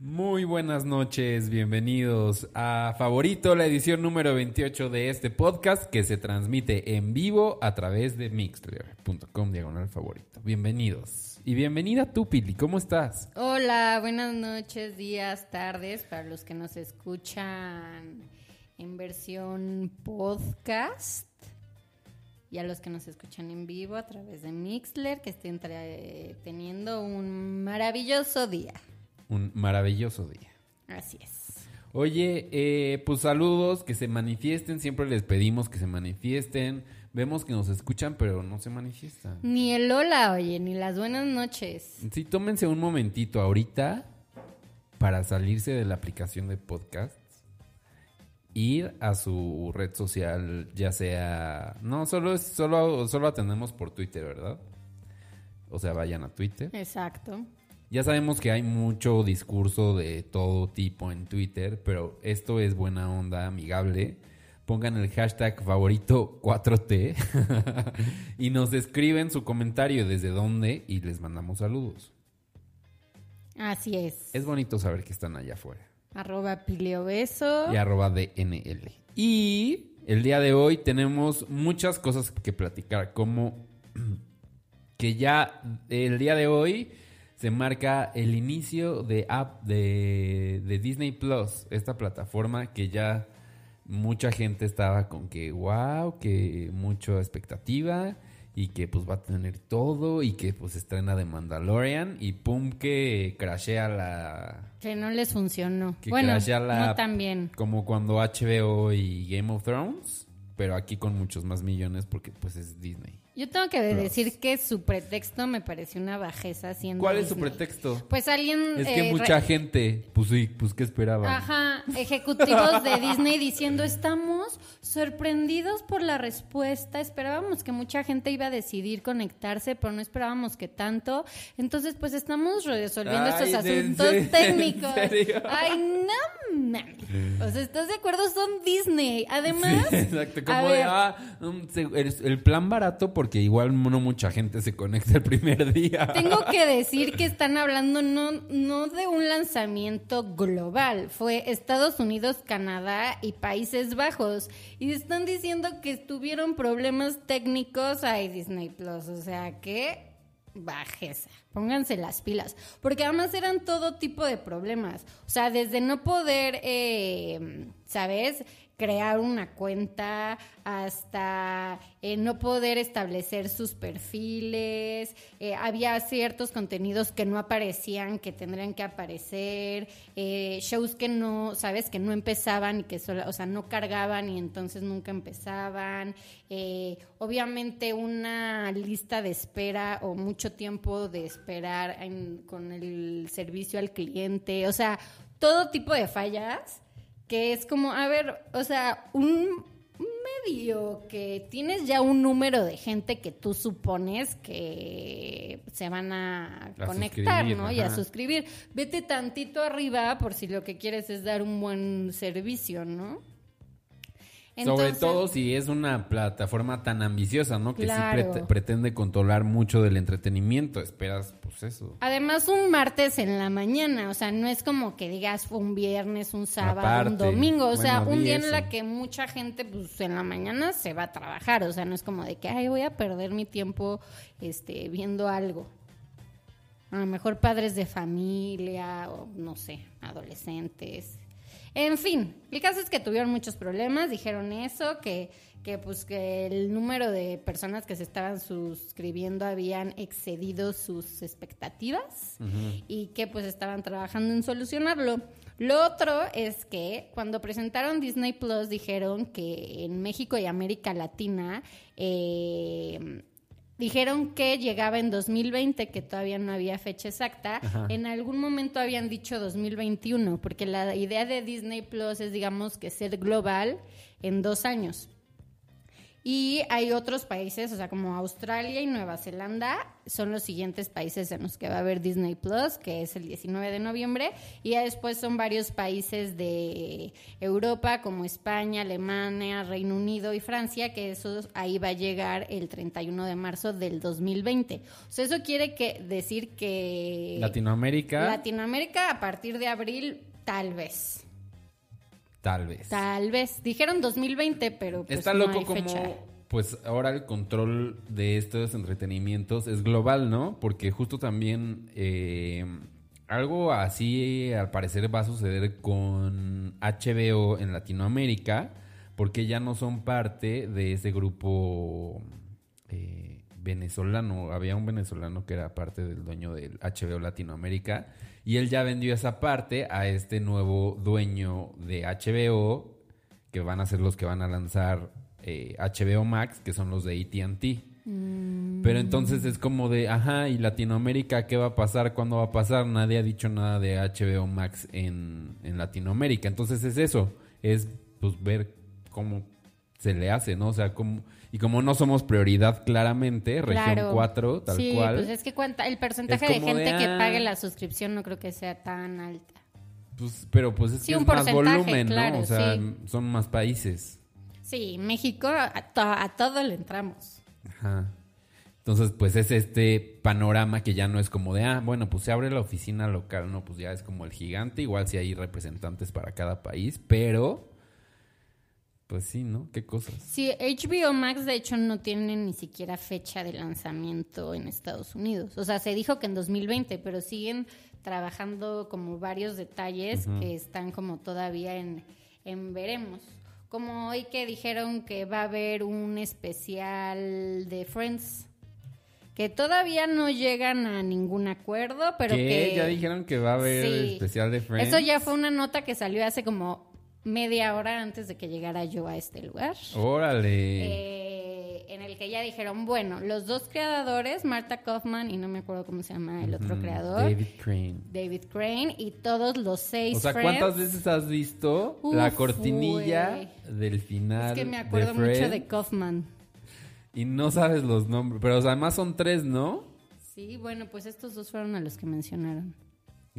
Muy buenas noches, bienvenidos a Favorito, la edición número 28 de este podcast que se transmite en vivo a través de mixler.com diagonal favorito. Bienvenidos. Y bienvenida tú, Pili, ¿cómo estás? Hola, buenas noches, días, tardes para los que nos escuchan en versión podcast y a los que nos escuchan en vivo a través de Mixler, que estén tra- teniendo un maravilloso día. Un maravilloso día. Así es. Oye, eh, pues saludos, que se manifiesten, siempre les pedimos que se manifiesten. Vemos que nos escuchan, pero no se manifiestan. Ni el hola, oye, ni las buenas noches. Sí, tómense un momentito ahorita para salirse de la aplicación de podcasts, ir a su red social, ya sea, no, solo solo, solo atendemos por Twitter, ¿verdad? O sea, vayan a Twitter. Exacto. Ya sabemos que hay mucho discurso de todo tipo en Twitter, pero esto es buena onda, amigable. Pongan el hashtag favorito 4T y nos escriben su comentario desde dónde y les mandamos saludos. Así es. Es bonito saber que están allá afuera. Arroba Piliobeso. Y arroba DNL. Y el día de hoy tenemos muchas cosas que platicar, como que ya el día de hoy se marca el inicio de app de, de Disney Plus, esta plataforma que ya mucha gente estaba con que wow, que mucha expectativa y que pues va a tener todo y que pues estrena de Mandalorian y pum que crashea la Que no les funcionó. que bueno, crashea la no tan bien. como cuando HBO y Game of Thrones, pero aquí con muchos más millones porque pues es Disney. Yo tengo que Plus. decir que su pretexto me pareció una bajeza siendo ¿Cuál es su pretexto? Pues alguien... Es que eh, mucha gente, pues sí, pues qué esperaban. Ajá, ejecutivos de Disney diciendo estamos sorprendidos por la respuesta, esperábamos que mucha gente iba a decidir conectarse, pero no esperábamos que tanto, entonces pues estamos resolviendo Ay, estos ¿en asuntos técnicos. Ay, no mames. O sea, ¿estás de acuerdo? Son Disney. Además, Sí, exacto, como de, ah, el plan barato porque igual no mucha gente se conecta el primer día. Tengo que decir que están hablando no, no de un lanzamiento global, fue Estados Unidos, Canadá y Países Bajos. Y están diciendo que tuvieron problemas técnicos a Disney Plus. O sea que bajeza. Pónganse las pilas. Porque además eran todo tipo de problemas. O sea, desde no poder, eh, ¿sabes? Crear una cuenta hasta eh, no poder establecer sus perfiles. Eh, había ciertos contenidos que no aparecían, que tendrían que aparecer. eh, shows que no, ¿sabes? Que no empezaban y que solo, o sea, no cargaban y entonces nunca empezaban. Eh, obviamente una lista de espera o mucho tiempo de esperar con el servicio al cliente. O sea, todo tipo de fallas que es como, a ver, o sea, un medio que tienes ya un número de gente que tú supones que se van a, A conectar, ¿no? Y a suscribir. Vete tantito arriba por si lo que quieres es dar un buen servicio, ¿no? Sobre todo si es una plataforma tan ambiciosa, ¿no? Que Claro. sí prete- pretende controlar mucho del entretenimiento. Esperas, pues eso. Además, un martes en la mañana, o sea, no es como que digas un viernes, un sábado, un domingo, o sea, un día en la que mucha gente, pues en la mañana se va a trabajar, o sea, no es como de que, ay, voy a perder mi tiempo este, viendo algo. A lo mejor padres de familia, o no sé, adolescentes. En fin, el caso es que tuvieron muchos problemas, dijeron eso, que, que pues que el número de personas que se estaban suscribiendo habían excedido sus expectativas y que pues estaban trabajando en solucionarlo. Lo otro es que cuando presentaron Disney Plus dijeron que en México y América Latina eh, Dijeron que llegaba en 2020, que todavía no había fecha exacta. En algún momento habían dicho 2021, porque la idea de Disney Plus es, digamos, que ser global en dos años. Y hay otros países, o sea, como Australia y Nueva Zelanda, son los siguientes países en los que va a haber Disney Plus, que es el 19 de noviembre. Y ya después son varios países de Europa, como España, Alemania, Reino Unido y Francia, que eso ahí va a llegar el 31 de marzo del 2020. O sea, eso quiere que decir que... Latinoamérica. Latinoamérica a partir de abril, tal vez. Tal vez. Tal vez. Dijeron 2020, pero pues Está no loco hay como, fecha. pues ahora el control de estos entretenimientos es global, ¿no? Porque justo también eh, algo así al parecer va a suceder con HBO en Latinoamérica, porque ya no son parte de ese grupo eh, venezolano. Había un venezolano que era parte del dueño del HBO Latinoamérica. Y él ya vendió esa parte a este nuevo dueño de HBO, que van a ser los que van a lanzar eh, HBO Max, que son los de ATT. Pero entonces es como de, ajá, ¿y Latinoamérica qué va a pasar? ¿Cuándo va a pasar? Nadie ha dicho nada de HBO Max en, en Latinoamérica. Entonces es eso, es pues ver cómo se le hace, ¿no? O sea, como, y como no somos prioridad claramente, región Claro. 4, tal sí, cual. pues es que cuenta, el porcentaje Es de gente de, que ah. pague la suscripción no creo que sea tan alta. Pues, pero pues es Sí, que es un más porcentaje, volumen, ¿no? O sea, sí. son más países. Sí, México a, to- a todo le entramos. Ajá. Entonces, pues es este panorama que ya no es como de, ah, bueno, pues se abre la oficina local, no, pues ya es como el gigante, igual si hay representantes para cada país, pero, pues sí, ¿no? ¿Qué cosas? Sí, HBO Max de hecho no tiene ni siquiera fecha de lanzamiento en Estados Unidos. O sea, se dijo que en 2020, pero siguen trabajando como varios detalles que están como todavía en, en veremos. Como hoy que dijeron que va a haber un especial de Friends. Que todavía no llegan a ningún acuerdo, pero ¿Qué? que... Ya dijeron que va a haber Sí. especial de Friends. Eso ya fue una nota que salió hace como media hora antes de que llegara yo a este lugar. Órale. Eh, en el que ya dijeron, bueno, los dos creadores, Marta Kaufman y no me acuerdo cómo se llama el otro Mm, creador, David Crane. David Crane, y todos los seis O sea, Friends. ¿cuántas veces has visto Uf, la cortinilla del final Es que me acuerdo de mucho de Kaufman. Y no sabes los nombres, pero o sea, además son tres, ¿no? Sí, bueno, pues estos dos fueron a los que mencionaron,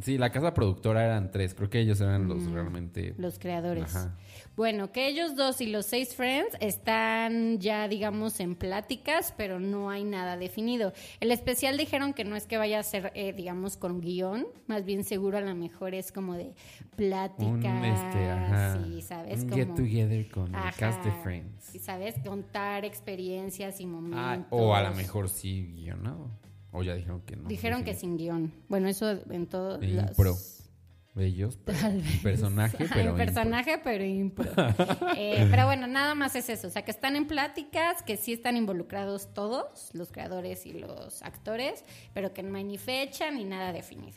Sí, la casa productora eran tres. Creo que ellos eran los realmente. los creadores. Ajá. Bueno, que ellos dos y los seis Friends están ya, digamos, en pláticas, pero no hay nada definido. El especial dijeron que no es que vaya a ser, eh, digamos, con guion, más bien seguro a lo mejor es como de plática. Un este, ajá. Sí, ¿sabes? Un como, get together con el cast de Friends. Y, ¿sabes? Contar experiencias y momentos. Ah, o a lo mejor sí guionado. O ya dijeron que no. Dijeron que sin guion. Bueno, eso en todos De los... impro. Ellos, pero Tal vez. personaje, pero. personaje, pero impro. Eh, pero bueno, nada más es eso. O sea, que están en pláticas, que sí están involucrados todos, los creadores y los actores, pero que no hay ni fecha ni nada definido.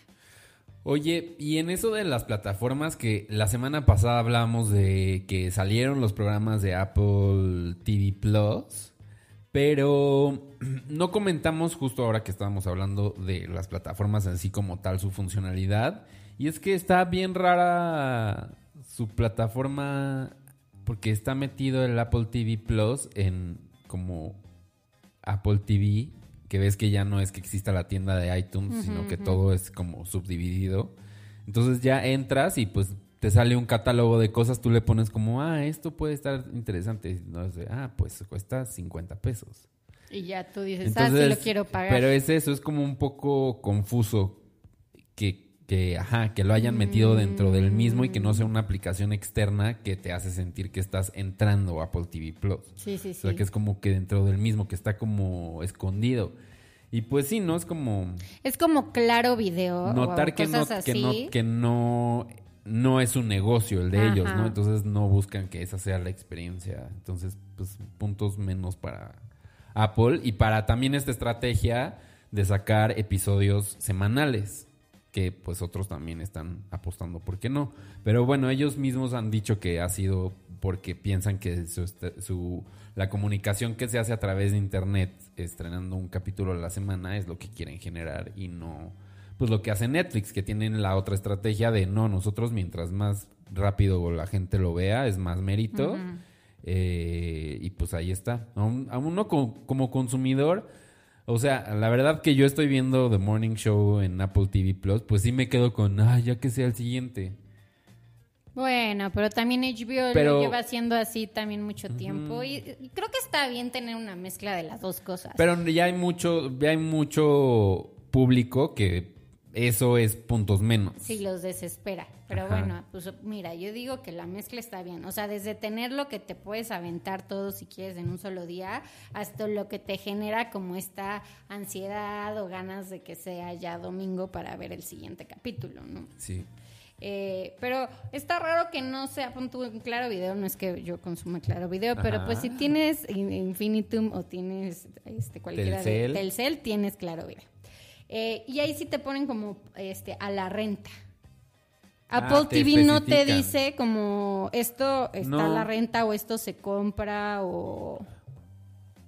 Oye, y en eso de las plataformas que la semana pasada hablamos de que salieron los programas de Apple TV Plus, pero no comentamos justo ahora que estábamos hablando de las plataformas en sí como tal, su funcionalidad. Y es que está bien rara su plataforma porque está metido el Apple TV Plus en como Apple TV, que ves que ya no es que exista la tienda de iTunes, sino que todo es como subdividido. Entonces ya entras y pues te sale un catálogo de cosas, tú le pones como, ah, esto puede estar interesante. No sé, ah, pues cuesta 50 pesos. Y ya tú dices, ah, sí lo quiero pagar. Pero es eso, es como un poco confuso que, que, ajá, que lo hayan metido dentro del mismo y que no sea una aplicación externa que te hace sentir que estás entrando a Apple TV Plus. Sí, sí, O sí. sea, que es como que dentro del mismo, que está como escondido. Y pues sí, ¿no? Es como Es como claro video. notar o que no, cosas que así. no, que no, no es un negocio el de Ajá. ellos, ¿no? Entonces no buscan que esa sea la experiencia. Entonces, pues puntos menos para Apple y para también esta estrategia de sacar episodios semanales que pues otros también están apostando, ¿por qué no? Pero bueno, ellos mismos han dicho que ha sido porque piensan que su, est- su- la comunicación que se hace a través de internet estrenando un capítulo a la semana es lo que quieren generar y no pues lo que hace Netflix, que tienen la otra estrategia de no, nosotros mientras más rápido la gente lo vea es más mérito Eh, y pues ahí está. A, un- a uno co- como consumidor, o sea, la verdad que yo estoy viendo The Morning Show en Apple TV Plus, pues sí me quedo con, ay, ya que sea el siguiente. Bueno, pero también HBO Pero- lo lleva haciendo así también mucho tiempo y, y creo que está bien tener una mezcla de las dos cosas. Pero ya hay mucho, ya hay mucho público que eso es puntos menos. Sí, los desespera. Pero Ajá. bueno, pues mira, yo digo que la mezcla está bien. O sea, desde tener lo que te puedes aventar todo si quieres en un solo día, hasta lo que te genera como esta ansiedad o ganas de que sea ya domingo para ver el siguiente capítulo, ¿no? Sí. Eh, pero está raro que no sea pon en claro video, no es que yo consuma claro video, pero pues si tienes In- Infinitum o tienes este cualquiera Telcel. de Telcel, tienes claro video. Eh, y ahí sí te ponen como este a la renta. Ah, Apple te TV no te dice como esto está a la renta o esto se compra o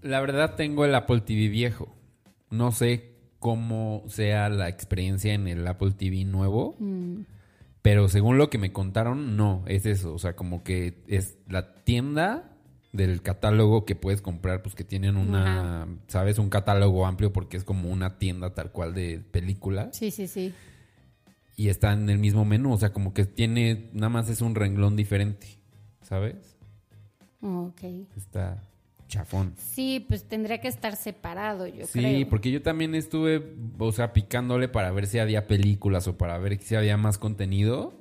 La verdad tengo el Apple TV viejo. No sé cómo sea la experiencia en el Apple TV nuevo. Mm. Pero según lo que me contaron, no, es eso. O sea, como que es la tienda del catálogo que puedes comprar, pues que tienen una, ¿sabes? Un catálogo amplio porque es como una tienda tal cual de películas. sí, sí, sí. Y está en el mismo menú. O sea, como que tiene, nada más es un renglón diferente, ¿sabes? Ok. Está chafón. Sí, pues tendría que estar separado, yo Sí, creo. porque yo también estuve, o sea, picándole para ver si había películas o para ver si había más contenido.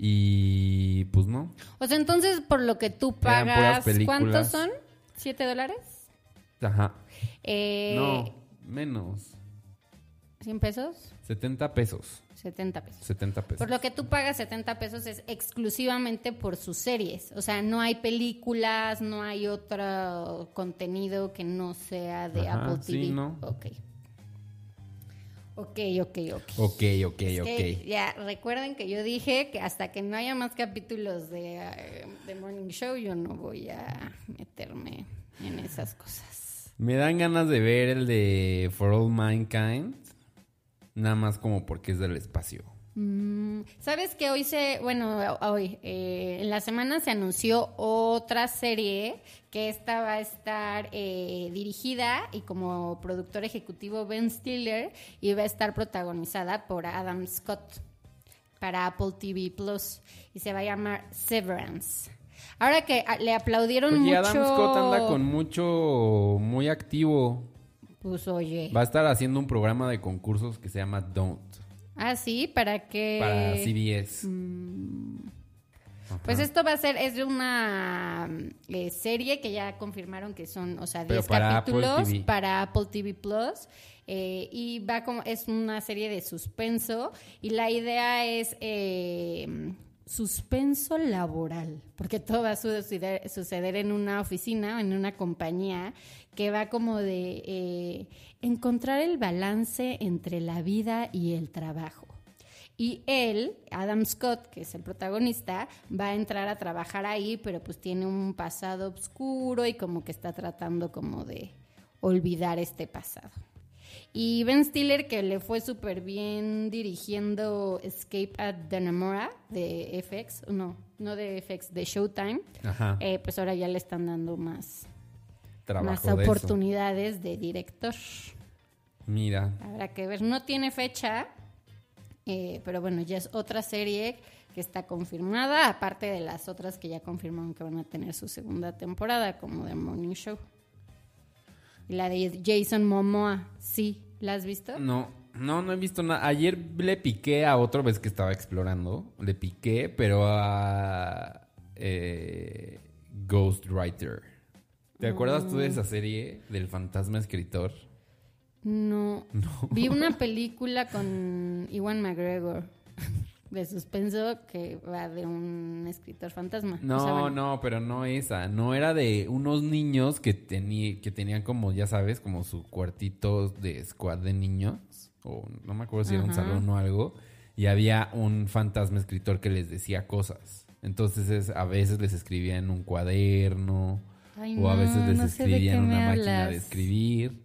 Y pues no. O sea, entonces por lo que tú pagas. ¿cuántos son? ¿Siete dólares? Ajá. Eh, No, menos. ¿100 pesos? 70 pesos. 70 pesos. 70 pesos. Por lo que tú pagas 70 pesos es exclusivamente por sus series. O sea, no hay películas, no hay otro contenido que no sea de Ajá, Apple TV. sí, ¿no? Ok. Ok, ok, ok. Ok, ok, Es ok. ya, recuerden que yo dije que hasta que no haya más capítulos de, eh, de Morning Show, yo no voy a meterme en esas cosas. Me dan ganas de ver el de For All Mankind. Nada más como porque es del espacio. Mm, ¿Sabes que hoy se, bueno, hoy, eh, en la semana se anunció otra serie que esta va a estar eh, dirigida y como productor ejecutivo Ben Stiller y va a estar protagonizada por Adam Scott para Apple TV Plus y se va a llamar Severance. Ahora que ah, le aplaudieron Oye, mucho. Adam Scott anda con mucho, muy activo. Pues oye. Va a estar haciendo un programa de concursos que se llama Don't. Ah, sí, para que. Para CBS. Pues Ajá. esto va a ser, es de una eh, serie que ya confirmaron que son, o sea, Pero 10 para Apple capítulos para Apple TV Plus. eh, y va como, es una serie de suspenso. Y la idea es eh, suspenso laboral. Porque todo va a suceder, suceder en una oficina, en una compañía, que va como de eh, encontrar el balance entre la vida y el trabajo. Y él, Adam Scott, que es el protagonista, va a entrar a trabajar ahí, pero pues tiene un pasado oscuro y como que está tratando como de olvidar este pasado. Y Ben Stiller, que le fue súper bien dirigiendo Escape at Dannemora de FX, no, no de FX, de Showtime, eh, pues ahora ya le están dando más, Trabajo más de eso. oportunidades de director. Mira. Habrá que ver. No tiene fecha, eh, pero bueno, ya es otra serie que está confirmada, aparte de las otras que ya confirmaron que van a tener su segunda temporada, como The Morning Show. Y la de Jason Momoa, sí, ¿la has visto? No, no, no he visto nada. Ayer le piqué a otra vez que estaba explorando. Le piqué, pero a eh, Ghostwriter. ¿Te acuerdas tú de esa serie del fantasma escritor? No. Vi una película con Iwan McGregor de suspenso que va de un escritor fantasma. No, O sea, bueno, no, pero no esa. No era de unos niños que, que tenían como, ya sabes, como su cuartito de squad de niños. O no me acuerdo si era un salón o algo. Y había un fantasma escritor que les decía cosas. Entonces es- a veces les escribía en un cuaderno. Ay, o a no, veces les no sé de escribía en qué me una máquina de hablas. escribir.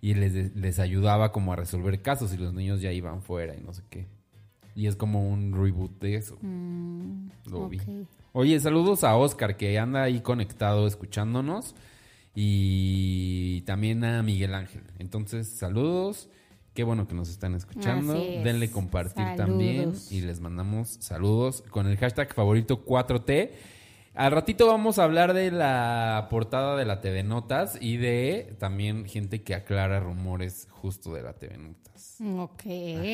Y les, les ayudaba como a resolver casos y los niños ya iban fuera y no sé qué. Y es como un reboot de eso. Mm, Lo vi. ok. Oye, saludos a Oscar que anda ahí conectado escuchándonos y también a Miguel Ángel. Entonces, saludos. Qué bueno que nos están escuchando. Es. Denle compartir Saludos. también y les mandamos saludos con el hashtag favorito 4T. Al ratito vamos a hablar de la portada de la TV Notas y de también gente que aclara rumores justo de la TV Notas. Ok.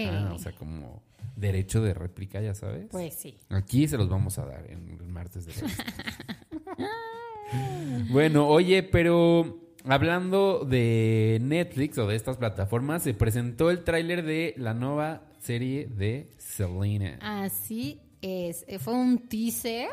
Ajá, o sea, como derecho de réplica, ya sabes. Pues sí. Aquí se los vamos a dar en el martes de bueno, oye, pero hablando de Netflix o de estas plataformas, se presentó el tráiler de la nueva serie de Selena. Así es. Eh, Fue un teaser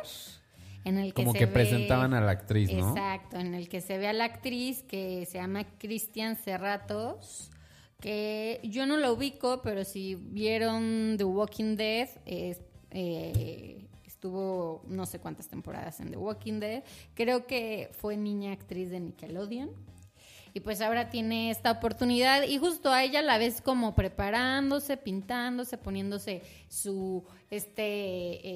en el que Como se que ve- presentaban a la actriz, ¿no? Exacto, en el que se ve a la actriz que se llama Cristian Cerratos, que yo no la ubico, pero si vieron The Walking Dead, es- eh, estuvo no sé cuántas temporadas en The Walking Dead, creo que fue niña actriz de Nickelodeon. Y pues ahora tiene esta oportunidad y justo a ella la ves como preparándose, pintándose, poniéndose su este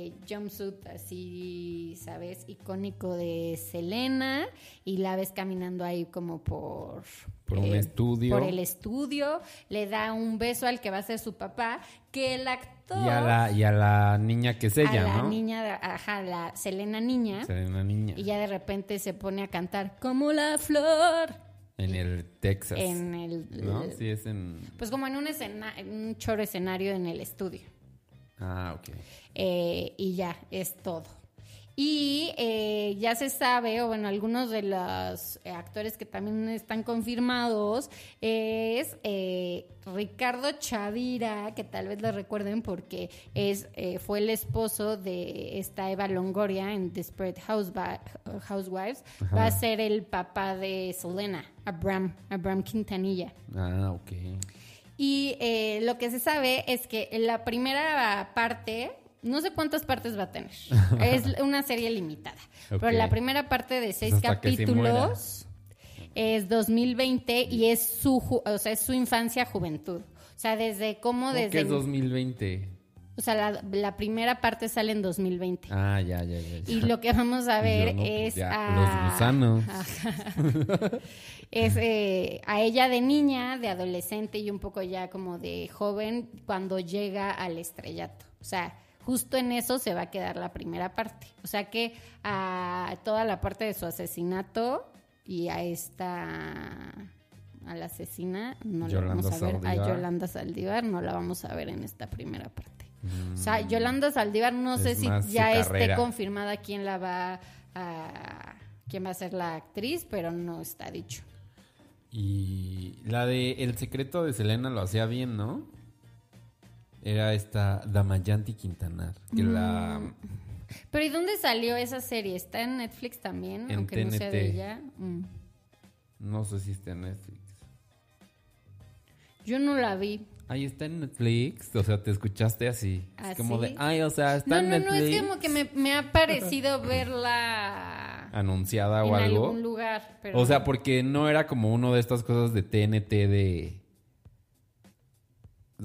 eh, jumpsuit así, ¿sabes? Icónico de Selena y la ves caminando ahí como por... Por un estudio. Por el estudio, le da un beso al que va a ser su papá, que el actor... Y a la, y a la niña que es ella, a la ¿no? niña, de- ajá, la Selena niña. Selena niña. Y ya de repente se pone a cantar como la flor. En el Texas. En el. ¿No? Sí, es en... Pues como en un, escena, en un choro escenario en el estudio. Ah, ok. Eh, y ya, es todo. Y eh, ya se sabe, o bueno, algunos de los eh, actores que también están confirmados es eh, Ricardo Chavira, que tal vez lo recuerden porque es eh, fue el esposo de esta Eva Longoria en Desperate Housewi- Housewives. Va a ser el papá de Selena, Abraham, Abraham Quintanilla. Ah, ok. Y lo que se sabe es que en la primera parte, no sé cuántas partes va a tener. es una serie limitada. Pero la primera parte de seis hasta se capítulos es 2020 y es su, o sea, es su infancia, juventud. O sea, desde cómo ¿Cómo que desde... es 2020? O sea, la, la primera parte sale en 2020. Ah, ya, ya, ya. ya. Y lo que vamos a ver no, pues es ya, a... Los gusanos. es eh, a ella de niña, de adolescente y un poco ya como de joven cuando llega al estrellato. O sea, justo en eso se va a quedar la primera parte. O sea que a toda la parte de su asesinato y a esta a la asesina no la vamos a ver a. Yolanda Saldívar no la vamos a ver en esta primera parte. O sea, Yolanda Saldívar no sé Mm. Si ya esté confirmada quién la va a quién va a ser la actriz, pero no está dicho. Y la de El secreto de Selena lo hacía bien, ¿no? Era esta Damayanti Quintanar. Que la. Mm. Pero ¿y dónde salió esa serie? ¿Está en Netflix también? En aunque no sea de TNT. ella. Mm. No sé si está en Netflix. Yo no la vi. Ahí está en Netflix. O sea, te escuchaste así. ¿Ah, es como sí? de. Ay, o sea, está No, en no, no, Netflix. es como que me, me ha parecido verla Anunciada en o algo. algún lugar. Pero O sea, porque no era como uno de estas cosas de TNT de.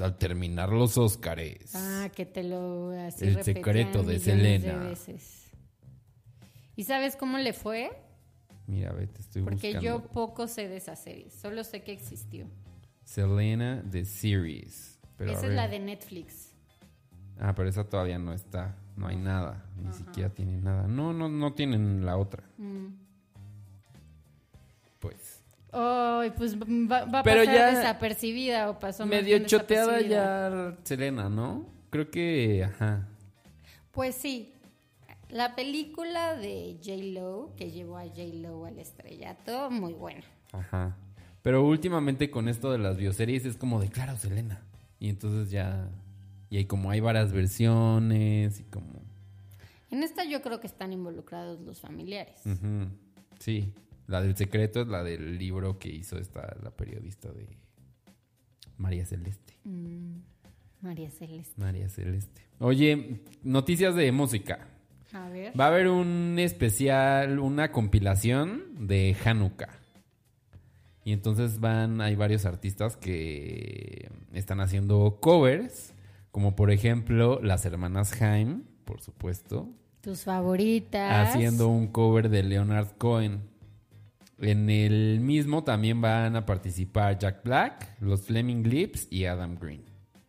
Al terminar los Óscares. Ah, que te lo así El secreto de Selena. veces. ¿Y sabes cómo le fue? Mira, ve, te estoy Porque buscando. yo poco sé de esa serie. Solo sé que existió. Selena The Series. Pero esa es la de Netflix. Ah, pero esa todavía no está. No hay nada. Ni siquiera tiene nada. No, no, no tienen la otra. Mm. Pues. Ay, pues va, va a Pero pasar ya desapercibida o pasó Medio choteada ya Selena, ¿no? Creo que, ajá. Pues sí. La película de J-Lo, que llevó a J-Lo al estrellato, muy buena. Ajá. Pero últimamente con esto de las bioseries es como de, claro, Selena. Y entonces ya... Y hay como hay varias versiones y como... En esta yo creo que están involucrados los familiares. Ujú. Sí. La del secreto es la del libro que hizo esta, la periodista de María Celeste. Mm, María Celeste. María Celeste. Oye, noticias de música. A ver. Va a haber un especial, una compilación de Hanukkah. Y entonces van, hay varios artistas que están haciendo covers, como por ejemplo las hermanas Haim, por supuesto. Tus favoritas. haciendo un cover de Leonard Cohen. En el mismo también van a participar Jack Black, los Fleming Lips y Adam Green.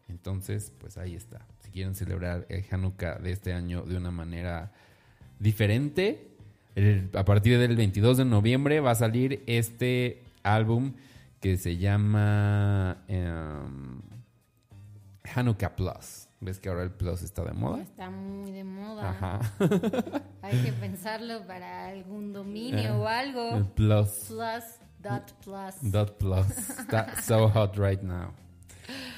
Entonces, pues ahí está. Si quieren celebrar el Hanukkah de este año de una manera diferente, a partir del 22 de noviembre va a salir este álbum que se llama em, Hanukkah Plus. ¿Ves que ahora el Plus está de moda? Está muy de moda. Ajá. Hay que pensarlo para algún dominio Eh, o El algo. Plus. Plus, dot plus. Dot plus. Está so hot right now.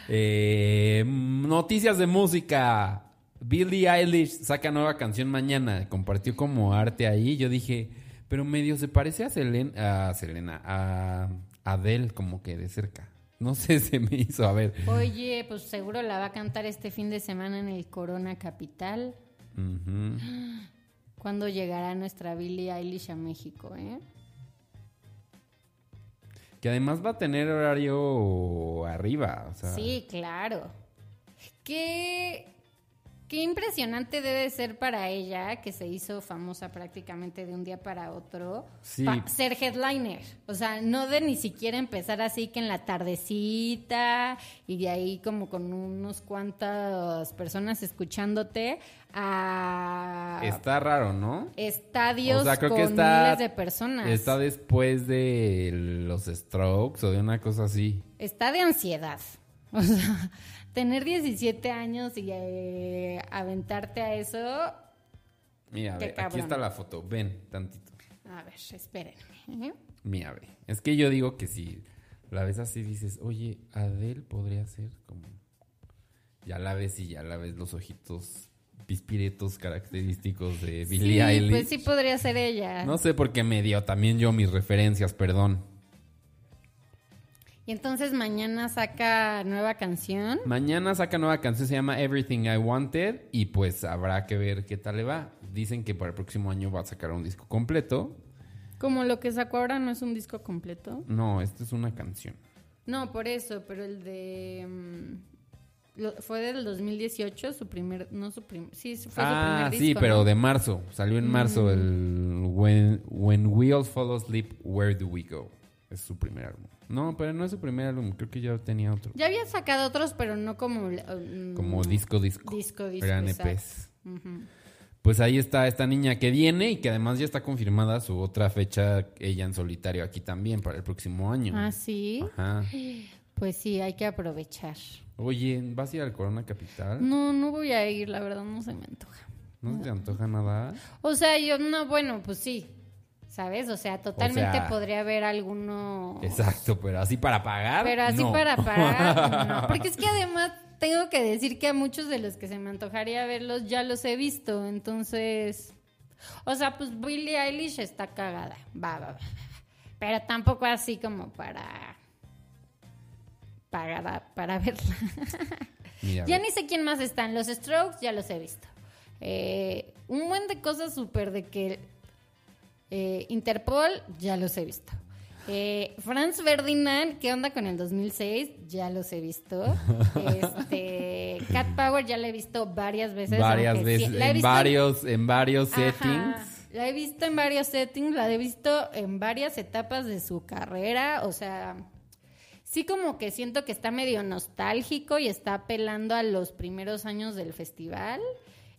Eh, noticias de música. Billie Eilish saca nueva canción mañana. Compartió como arte ahí. Yo dije, pero medio se parece a Selena, a Selena, a Adele como que de cerca. No sé, se me hizo. A ver. Oye, pues seguro la va a cantar este fin de semana en el Corona Capital. Ujú. ¿Cuándo llegará nuestra Billie Eilish a México, eh? Que además va a tener horario arriba. O sea, Sí, claro. Qué, qué impresionante debe ser para ella, que se hizo famosa prácticamente de un día para otro, Sí. pa- ser headliner. O sea, no de ni siquiera empezar así que en la tardecita y de ahí como con unos cuantas personas escuchándote a Está raro, ¿no? estadios O sea, creo con que está, miles de personas. está después de los strokes o de una cosa así. Está de ansiedad. O sea, tener 17 años y eh, aventarte a eso. Mira, Qué ve, aquí está la foto. Ven, tantito. A ver, espérenme. Mira, ve. Es que yo digo que si la ves así dices, oye, Adele podría ser como... Ya la ves y ya la ves los ojitos pispiretos característicos de Billie sí, Eilish. pues sí podría ser ella. No sé por qué me dio también yo mis referencias, perdón. Y entonces mañana saca nueva canción. Mañana saca nueva canción, se llama Everything I Wanted y pues habrá que ver qué tal le va. Dicen que para el próximo año va a sacar un disco completo. Como lo que sacó ahora no es un disco completo. No, esta es una canción. No, por eso, pero el de... mm, lo- fue del 2018, su primer... No su primer... Sí, fue su ah, primer sí, disco, pero ¿no? Mm. de marzo. Salió en marzo el When, When We All Fall Asleep, Where Do We Go? Es su primer álbum. No, pero no es su primer álbum. Creo que ya tenía otro. Ya había sacado otros, pero no como... mm, Como disco, disco. Disco, disco, Eran. EPs. Ujú. Pues ahí está esta niña que viene y que además ya está confirmada su otra fecha, ella en solitario aquí también para el próximo año. Ah, sí. Ajá. Pues sí, hay que aprovechar. Oye, ¿vas a ir al Corona Capital? No, no voy a ir, la verdad no se me antoja. ¿No se te antoja nada? O sea, yo no, bueno, pues sí. ¿Sabes? O sea, totalmente sea, podría haber alguno. Exacto, pero así para pagar. Pero así no. para parar. no. Porque es que además tengo que decir que a muchos de los que se me antojaría verlos ya los he visto. Entonces. O sea, pues Billie Eilish está cagada. Va, va, va. Pero tampoco así como para. Para, para verla. Mira, Ya ni sé quién más están. Los Strokes ya los he visto. Eh, un buen de cosas súper de que eh, Interpol ya los he visto. Eh, Franz Ferdinand, ¿qué onda con el 2006? Ya los he visto. Este, Cat Power ya la he visto varias veces. varias sí- veces, la he en visto varios, en varios Ajá, settings. La he visto en varios settings, la he visto en varias etapas de su carrera, o sea, sí como que siento que está medio nostálgico y está apelando a los primeros años del festival,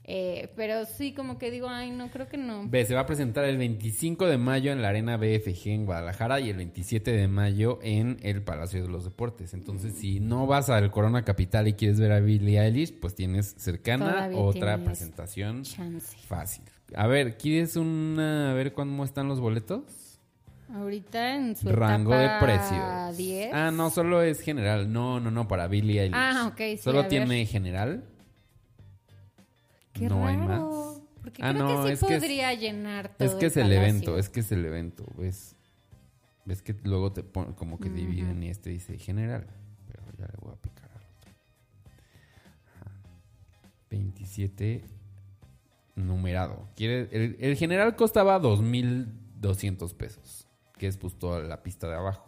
eh, pero sí como que digo, ay, no, creo que no. Ve, se va a presentar el 25 de mayo en la Arena BFG en Guadalajara y el 27 de mayo en el Palacio de los Deportes. Entonces, si no vas al Corona Capital y quieres ver a Billie Eilish, pues tienes cercana Todavía otra presentación Chance. fácil. A ver, ¿quieres una a ver cómo están los boletos? Ahorita en su Rango de precios. 10. Ah, no, solo es general. No, no, no, para Billie Eilish. Ah, ok, sí, Solo tiene general. Qué no hay más. Porque Ah, creo no, que sí es que es- podría llenar todo Es que es el evento, es que es el evento. ¿Ves? Ves que luego te pon- como que dividen y este dice general. Pero ya le voy a picar al otro. Ajá. 27 numerado. Quiere, el, el general costaba 2.200 pesos, que es pues toda la pista de abajo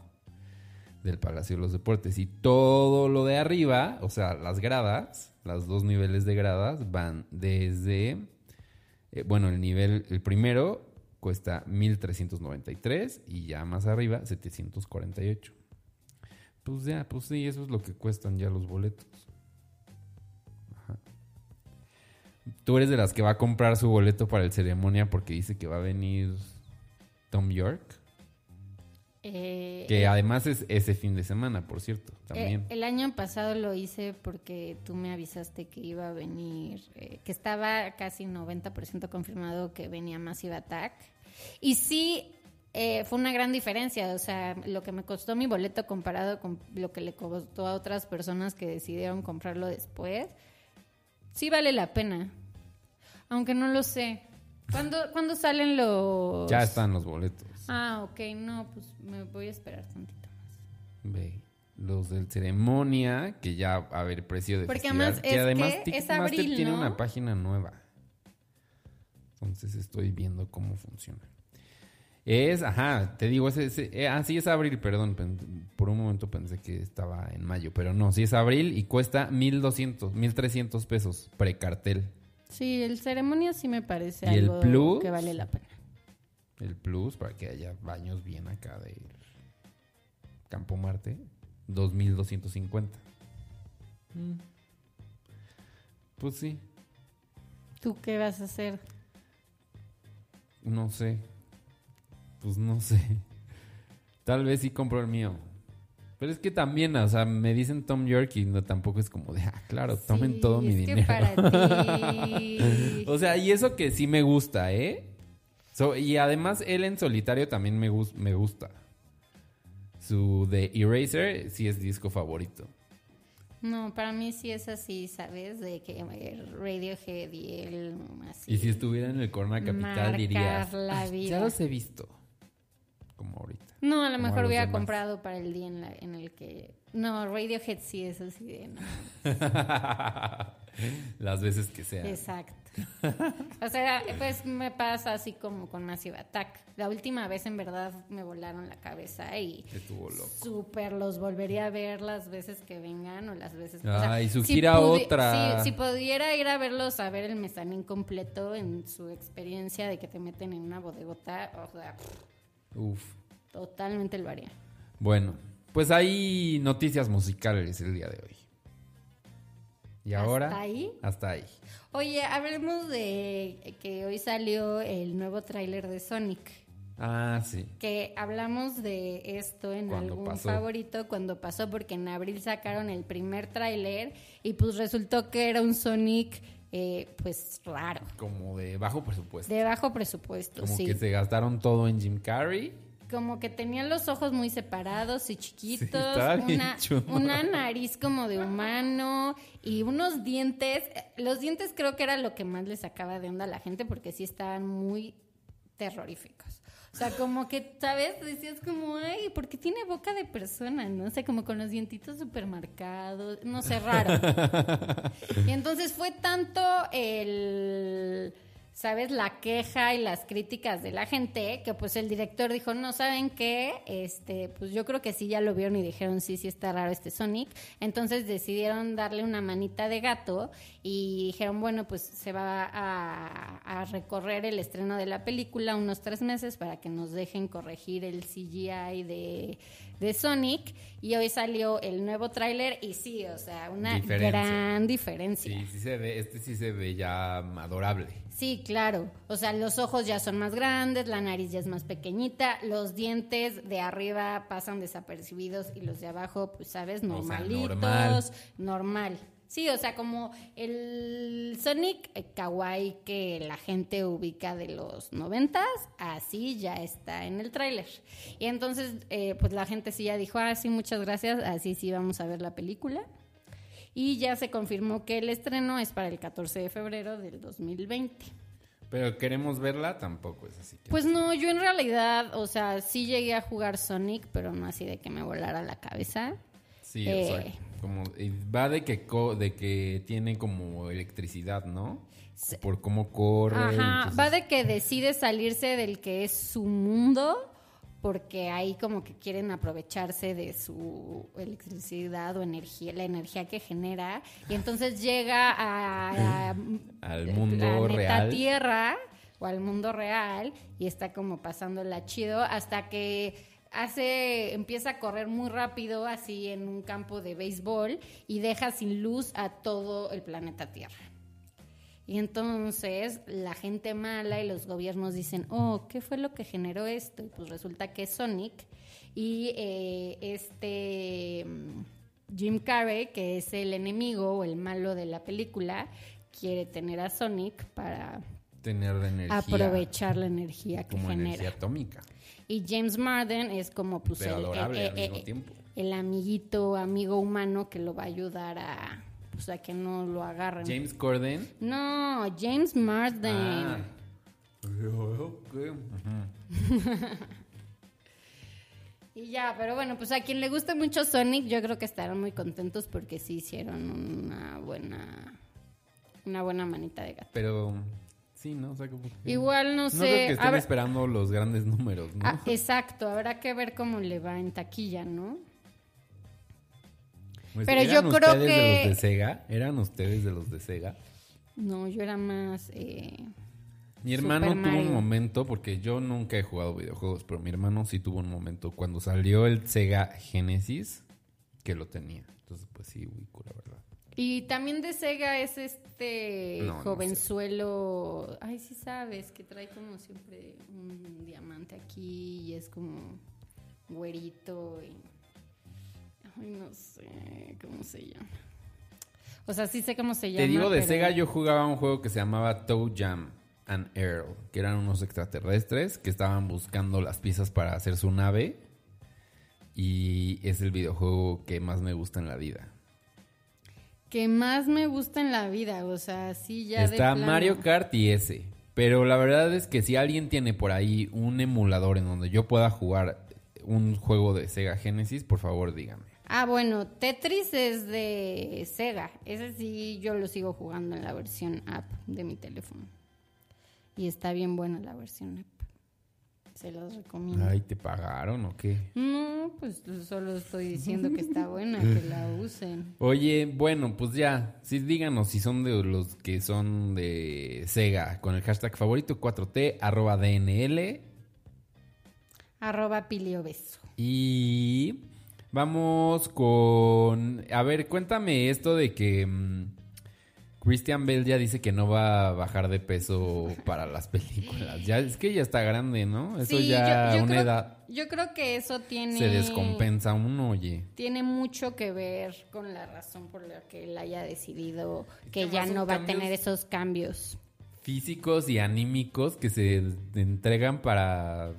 del Palacio de los Deportes. Y todo lo de arriba, o sea, las gradas, los dos niveles de gradas, van desde Eh, bueno, el nivel, el primero cuesta 1393 y ya más arriba 748. Pues ya, pues sí, eso es lo que cuestan ya los boletos. Ajá. Tú eres de las que va a comprar su boleto para el ceremonia porque dice que va a venir Tom York. Eh, Que además es ese fin de semana, por cierto, eh, también. el año pasado lo hice porque tú me avisaste que iba a venir, eh, que estaba casi 90% confirmado que venía Massive Attack. Y sí, fue una gran diferencia. O sea, lo que me costó mi boleto comparado con lo que le costó a otras personas que decidieron comprarlo después, sí vale la pena. Aunque no lo sé. ¿Cuándo, ¿cuándo salen los...? Ya están los boletos. Ah, ok, no, pues me voy a esperar tantito más. Ve. Los del ceremonia, que ya a haber precio de Porque festival, además que es además que es abril, tiene ¿no? una página nueva. Entonces estoy viendo cómo funciona. Es, ajá, te digo, ese, ese- eh, ah, sí es abril, perdón, por un momento pensé que estaba en mayo, pero no, sí es abril y cuesta 1200, 1300 pesos precartel. Sí, el ceremonia sí me parece ¿Y el algo plus? que vale la pena. El plus para que haya baños bien acá de Campo Marte, 2250. Mm. Pues sí, ¿Tú qué vas a hacer? no sé. Pues no sé. Tal vez sí compro el mío. Pero es que también, o sea, me dicen Tom York y no tampoco es como de, ah, claro, tomen Sí, todo mi es dinero. Que para ti. O sea, y eso que sí me gusta, ¿eh? So- y además él en solitario también me, gus- me gusta. Su de Eraser sí es disco favorito. No, para mí sí es así, ¿sabes? De que eh, Radiohead y él así. Y si estuviera en el Corona Capital dirías, la "Ay, vida". ya los he visto. Como ahorita. No, a lo a mejor los hubiera demás. comprado para el día en, la- en el que... No, Radiohead sí es así de... no. Las veces que sea. Exacto. O sea, pues me pasa así como con Massive Attack. La última vez en verdad me volaron la cabeza y Estuvo loco. súper los volvería a ver las veces que vengan o las veces... o Ay, su gira otra. Si, si pudiera ir a verlos a ver el mezanín completo en su experiencia de que te meten en una bodegota, o sea, Uf. totalmente lo haría. Bueno, pues hay noticias musicales el día de hoy. Y ¿Hasta ahora. ahí? Hasta ahí. Oye, hablemos de que hoy salió el nuevo tráiler de Sonic. Ah, sí. Que hablamos de esto en Cuando algún pasó. favorito cuando pasó, porque en abril sacaron el primer tráiler y pues resultó que era un Sonic eh, pues raro, Como de bajo presupuesto. de bajo presupuesto, Como sí. que se gastaron todo en Jim Carrey. Como que tenía los ojos muy separados y chiquitos, una, una nariz como de humano y unos dientes. Los dientes creo que era lo que más le sacaba de onda a la gente porque sí estaban muy terroríficos. O sea, como que, ¿sabes? Decías como, ay, porque tiene boca de persona, ¿no? O sea, como con los dientitos súper marcados, no sé, raro. Y entonces fue tanto el, ¿sabes? La queja y las críticas de la gente que pues el director dijo, no, ¿saben qué? Este, pues yo creo que sí ya lo vieron y dijeron, sí, sí está raro este Sonic. Entonces decidieron darle una manita de gato y dijeron, bueno, pues se va a, a recorrer el estreno de la película unos tres meses para que nos dejen corregir el CGI de, de Sonic. Y hoy salió el nuevo tráiler y sí, o sea, una Diferencia. gran diferencia. Sí, sí se ve. Este sí se ve ya adorable. Sí, claro. O sea, los ojos ya son más grandes, la nariz ya es más pequeñita, los dientes de arriba pasan desapercibidos y los de abajo, pues, sabes, sea, normalitos, normal. normal. Sí, o sea, como el Sonic eh, kawaii que la gente ubica de los noventas, así ya está en el tráiler. Y entonces, eh, pues la gente sí ya dijo, ah, sí, muchas gracias, así sí vamos a ver la película. Y ya se confirmó que el estreno es para el 14 de febrero del 2020. Pero queremos verla, tampoco es así. que- Pues no, yo en realidad, o sea, sí llegué a jugar Sonic, pero no así de que me volara la cabeza. sí, eh. o sea, como, va de que, co- de que tiene como electricidad, ¿no? Por cómo corre. Ajá, entonces- va de que decide salirse del que es su mundo, porque ahí como que quieren aprovecharse de su electricidad o energía, la energía que genera, y entonces llega a, a al mundo real. Tierra o al mundo real y está como pasándola chido hasta que hace empieza a correr muy rápido así en un campo de béisbol y deja sin luz a todo el planeta Tierra. Y entonces la gente mala y los gobiernos dicen, oh, ¿qué fue lo que generó esto? Y pues resulta que es Sonic y eh, este mm, Jim Carrey, que es el enemigo o el malo de la película, quiere tener a Sonic para Tener la energía. aprovechar la energía que Como genera. energía atómica. Y James Marden es como pues Pero el, adorable el- al el- mismo el- tiempo. el amiguito, amigo humano que lo va a ayudar a, pues, a que no lo agarren. James Corden. No, James Marden. Ah. Ok. Ujú. Y ya, pero bueno, pues a quien le guste mucho Sonic, yo creo que estarán muy contentos porque sí hicieron una buena una buena manita de gato. Pero sí, ¿no? O sea, como que- Igual no No sé, creo que estén habrá- esperando los grandes números, ¿no? ah, exacto, habrá que ver cómo le va en taquilla, ¿no? Pues, pero ¿eran yo creo ustedes de que- los de Sega? ¿Eran ustedes de los de Sega? No, yo era más eh, Mi hermano Super tuvo un momento, porque yo nunca he jugado videojuegos, pero mi hermano sí tuvo un momento cuando salió el Sega Genesis que lo tenía. Entonces, pues sí, cool, la verdad. Y también de Sega es este No, no jovenzuelo. Ay, sí sabes, que trae como siempre un diamante aquí y es como güerito y. Ay, no sé cómo se llama. O sea, sí sé cómo se llama. Te digo, de pero- Sega yo jugaba un juego que se llamaba Toe Jam and Earl, que eran unos extraterrestres que estaban buscando las piezas para hacer su nave. Y es el videojuego que más me gusta en la vida. Que más me gusta en la vida. O sea, sí, ya. Está. Mario Kart y ese. Pero la verdad es que si alguien tiene por ahí un emulador en donde yo pueda jugar un juego de Sega Genesis, por favor dígame. Ah, bueno, Tetris es de Sega. Ese sí yo lo sigo jugando en la versión app de mi teléfono. Y está bien buena la versión app. Se los recomiendo. Ay, ¿te pagaron o qué? No, pues solo estoy diciendo que está buena, que la usen. Oye, bueno, pues ya, sí, díganos si son de los que son de Sega con el hashtag favorito 4T, arroba DNL. Arroba Pilio Beso. Y vamos con... A ver, cuéntame esto de que mm, Christian Bell ya dice que no va a bajar de peso para las películas. Ya es que ya está grande, ¿no? Eso Sí, ya yo- yo a una creo- edad Yo creo que eso tiene... se descompensa uno, oye. Tiene mucho que ver con la razón por la que él haya decidido que ya no va a tener esos cambios. Físicos y anímicos que se entregan para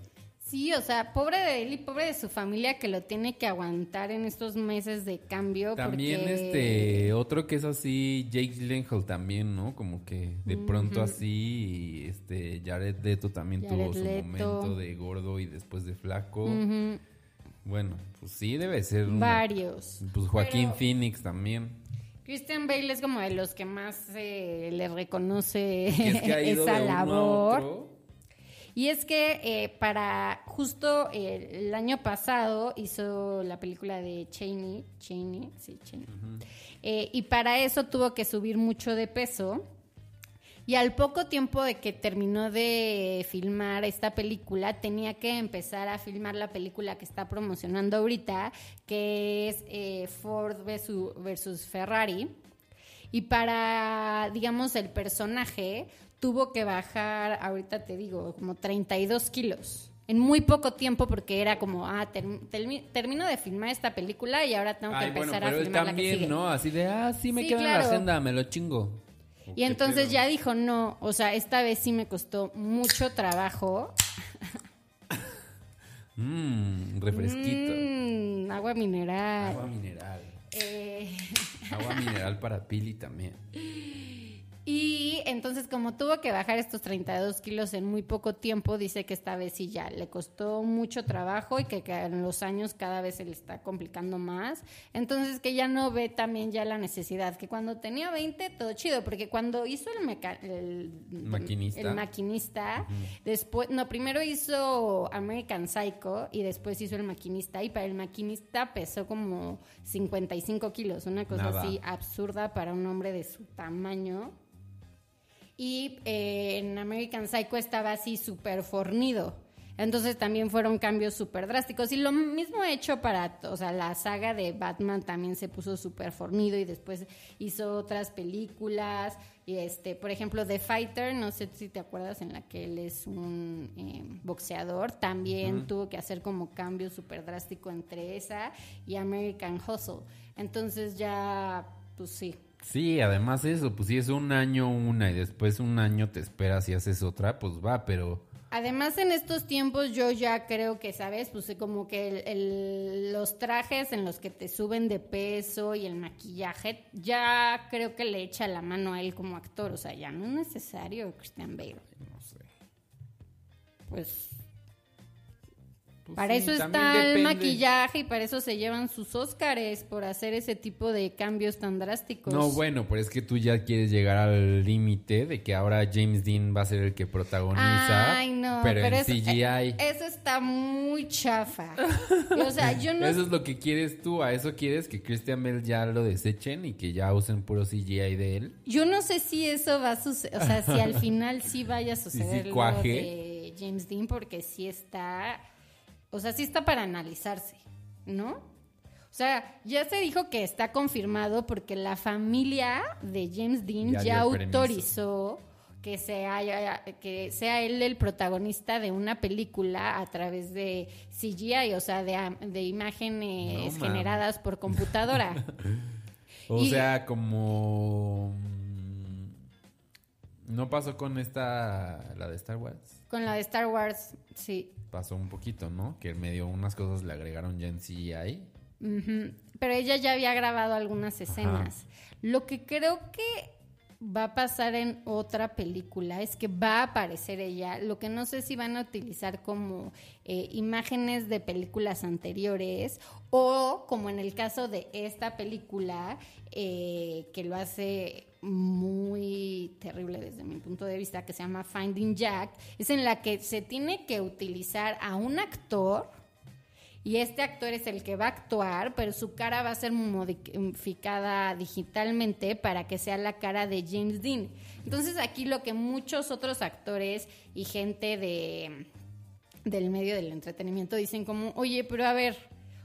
Sí, o sea, pobre de él y pobre de su familia que lo tiene que aguantar en estos meses de cambio. También porque... este otro que es así, Jake Gyllenhaal también, ¿no? Como que de pronto así, y este Jared Leto también Jared tuvo su Leto. momento de gordo y después de flaco. Bueno, pues sí debe ser una- Varios. Pues Joaquín Pero- Phoenix también. Christian Bale es como de los que más eh, le reconoce es que ha ido esa de uno a labor. otro. Y es que eh, para justo eh, el año pasado hizo la película de Cheney, Cheney, sí, Cheney. Eh, y para eso tuvo que subir mucho de peso. Y al poco tiempo de que terminó de filmar esta película, tenía que empezar a filmar la película que está promocionando ahorita, que es Ford versus Ferrari. Y para, digamos, el personaje tuvo que bajar, ahorita te digo, como 32 kilos. En muy poco tiempo, porque era como, ah, term- termi- termino de filmar esta película y ahora tengo que Ay, bueno, empezar pero a él filmar la que también, sigue. ¿no? Así de, ah, sí me Sí, queda en la agenda, me lo chingo. Y ¿Qué entonces pedo? ya dijo, no, o sea, esta vez sí me costó mucho trabajo. Mmm, refresquito. Mm, agua mineral. Agua mineral. Eh, Agua mineral para Pili también. y entonces como tuvo que bajar estos 32 kilos en muy poco tiempo, dice que esta vez sí ya le costó mucho trabajo y que, que en los años cada vez se le está complicando más. Entonces que ya no ve también ya la necesidad, que cuando tenía 20 todo chido, porque cuando hizo el, meca- el Maquinista. el maquinista, después, no, primero hizo American Psycho y después hizo el maquinista y para el maquinista pesó como 55 kilos, una cosa Nada. así absurda para un hombre de su tamaño. Y eh, en American Psycho estaba así súper fornido. Entonces también fueron cambios súper drásticos. Y lo mismo hecho para, o sea, la saga de Batman también se puso súper fornido y después hizo otras películas. Y este, por ejemplo, The Fighter, no sé si te acuerdas, en la que él es un eh, boxeador, también tuvo que hacer como cambio súper drástico entre esa y American Hustle. Entonces ya, pues sí. Sí, además eso, pues si es un año una y después un año te esperas y haces otra, pues va, pero Además, en estos tiempos yo ya creo que, ¿sabes? Pues como que los trajes en los que te suben de peso y el maquillaje, ya creo que le echa la mano a él como actor. O sea, ya no es necesario Christian Bale. No sé. Pues pues para eso está el maquillaje y para eso se llevan sus Óscares, por hacer ese tipo de cambios tan drásticos. No, bueno, pero es que tú ya quieres llegar al límite de que ahora James Dean va a ser el que protagoniza. Ay, no, pero, en CGI. Eh, eso está muy chafa. o sea, yo no. Eso es lo que quieres tú, a eso quieres que Christian Bale ya lo desechen y que ya usen puro CGI de él. Yo no sé si eso va a suceder, o sea, si al final sí vaya a suceder lo de James Dean, porque sí está o sea, sí está para analizarse, ¿no? O sea, ya se dijo que está confirmado porque la familia de James Dean ya, autorizó que sea, que sea él el protagonista de una película a través de CGI, o sea, de, imágenes generadas por computadora. o sea, como... Mm, ¿No pasó con esta, la de Star Wars? Con la de Star Wars, sí pasó un poquito, ¿no? Que medio unas cosas le agregaron ya en CGI. Pero ella ya había grabado algunas escenas. Lo que creo que va a pasar en otra película es que va a aparecer ella. Lo que no sé si van a utilizar como eh, imágenes de películas anteriores o como en el caso de esta película eh, que lo hace muy terrible desde mi punto de vista, que se llama Finding Jack, es en la que se tiene que utilizar a un actor y este actor es el que va a actuar, pero su cara va a ser modificada digitalmente para que sea la cara de James Dean. Entonces aquí lo que muchos otros actores y gente de del medio del entretenimiento dicen como, oye, pero a ver,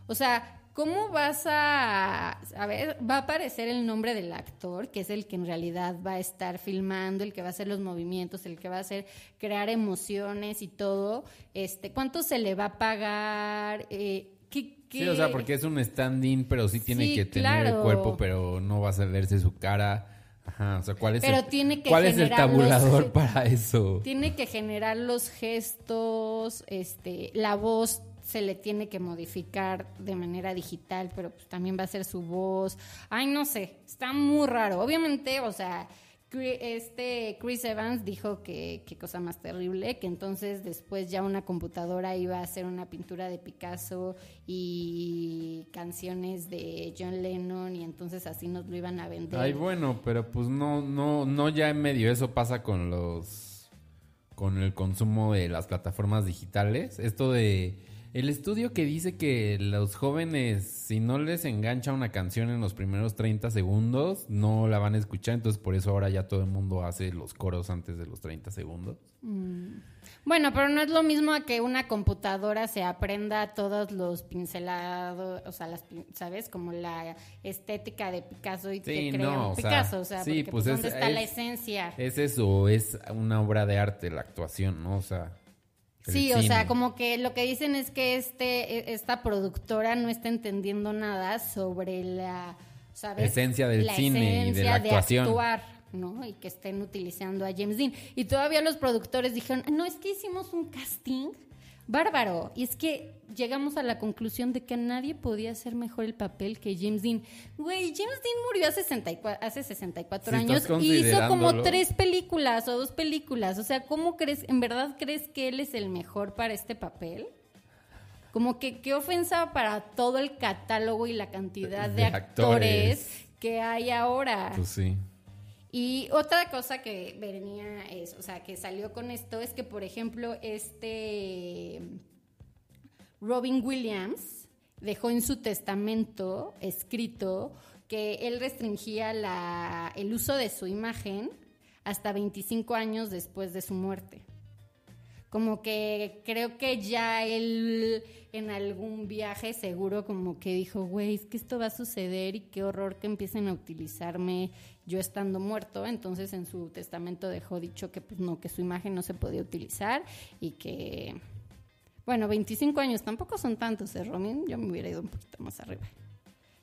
o sea, ¿Cómo vas a, a ver, va a aparecer el nombre del actor, que es el que en realidad va a estar filmando, el que va a hacer los movimientos, el que va a hacer crear emociones y todo? Este, ¿cuánto se le va a pagar? Eh, Sí, o sea, porque es un stand-in, pero sí tiene que tener el cuerpo, pero no va a verse su cara. Ajá, o sea, ¿cuál es pero el, tiene que ¿cuál es el tabulador para eso? Tiene que generar los gestos, este, la voz se le tiene que modificar de manera digital, pero pues también va a ser su voz. Ay, no sé, está muy raro. Obviamente, o sea, este Chris Evans dijo que qué cosa más terrible, que entonces después ya una computadora iba a hacer una pintura de Picasso y canciones de John Lennon y entonces así nos lo iban a vender. Ay, bueno, pero pues no no no ya en medio eso pasa con los con el consumo de las plataformas digitales. Esto de el estudio que dice que los jóvenes, si no les engancha una canción en los primeros 30 segundos, no la van a escuchar. Entonces, por eso ahora ya todo el mundo hace los coros antes de los 30 segundos. Mm. Bueno, pero no es lo mismo a que una computadora se aprenda todos los pincelados, o sea, las, ¿sabes? Como la estética de Picasso y que crea Picasso. O sea, sí, pues, pues ¿dónde está la esencia? Es eso, es una obra de arte la actuación, ¿no? O sea. Sí, o sea, como que lo que dicen es que este, e, esta productora no está entendiendo nada sobre la esencia del cine y de la actuación. actuar, ¿no? Y que estén utilizando a James Dean. Y todavía los productores dijeron, no, es que hicimos un casting bárbaro. Y es que llegamos a la conclusión de que nadie podía hacer mejor el papel que James Dean. Güey, James Dean murió hace 64, hace 64 años y hizo como tres películas o dos películas. O sea, ¿cómo crees, en verdad crees que él es el mejor para este papel? Como que qué ofensa para todo el catálogo y la cantidad de, actores. que hay ahora. Pues sí. Y otra cosa que venía es, o sea, que salió con esto es que, por ejemplo, este Robin Williams dejó en su testamento escrito que él restringía la, el uso de su imagen hasta 25 años después de su muerte. Como que creo que ya él en algún viaje seguro como que dijo, güey, es que esto va a suceder y qué horror que empiecen a utilizarme yo estando muerto. Entonces en su testamento dejó dicho que pues no, que su imagen no se podía utilizar y que, bueno, 25 años tampoco son tantos, ¿eh, Romin? Yo me hubiera ido un poquito más arriba.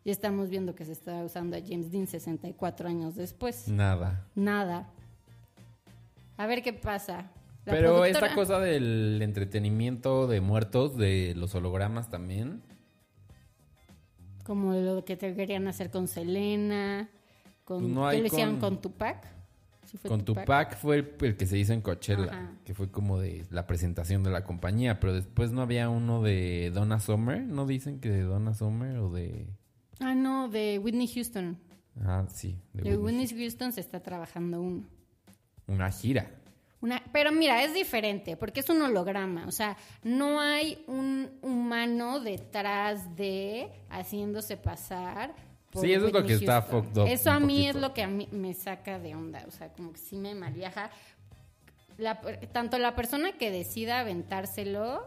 Ya estamos viendo que se está usando a James Dean 64 años después. Nada. Nada. A ver qué pasa. La Pero productora- esta cosa del entretenimiento de muertos, de los hologramas también. Como lo que te querían hacer con Selena, con Pues no ¿qué le hicieron con- con Tupac? ¿Sí fue Con Tupac fue el, el que se hizo en Coachella, Ajá. que fue como de la presentación de la compañía, pero después no había uno de Donna Summer, ¿no dicen que de Donna Summer o de... Ah, no, de Whitney Houston. Ah, sí, de De Whitney. Whitney Houston se está trabajando uno. Una gira. Una, pero mira, es diferente porque es un holograma, o sea, no hay un humano detrás de haciéndose pasar. Por Sí, eso es lo que está fucked up Eso a mí es lo que a mí me saca de onda, o sea, como que sí me malviaja. La, tanto la persona que decida aventárselo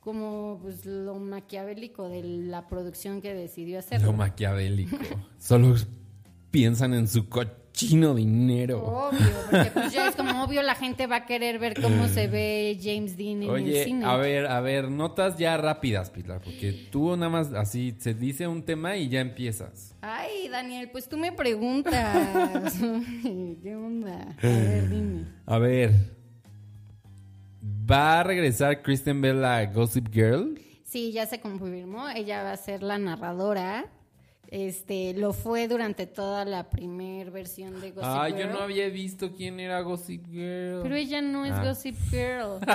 como pues, lo maquiavélico de la producción que decidió hacerlo. Lo maquiavélico. Solo piensan en su cochino dinero. Obvio, porque pues ya es como obvio la gente va a querer ver cómo se ve James Dean en el Oye, cine. a ver, a ver, notas ya rápidas, Pilar, porque tú nada más así se dice un tema y ya empiezas. Ay, Daniel, pues tú me preguntas. ¿Qué onda? A ver, dime. A ver, ¿va a regresar Kristen Bell a Gossip Girl? Sí, ya se confirmó. Ella va a ser la narradora. Este, lo fue durante toda la primer versión de Gossip Ah, yo Girl. no había visto quién era Gossip Girl. Pero ella no es Ah. Gossip Girl.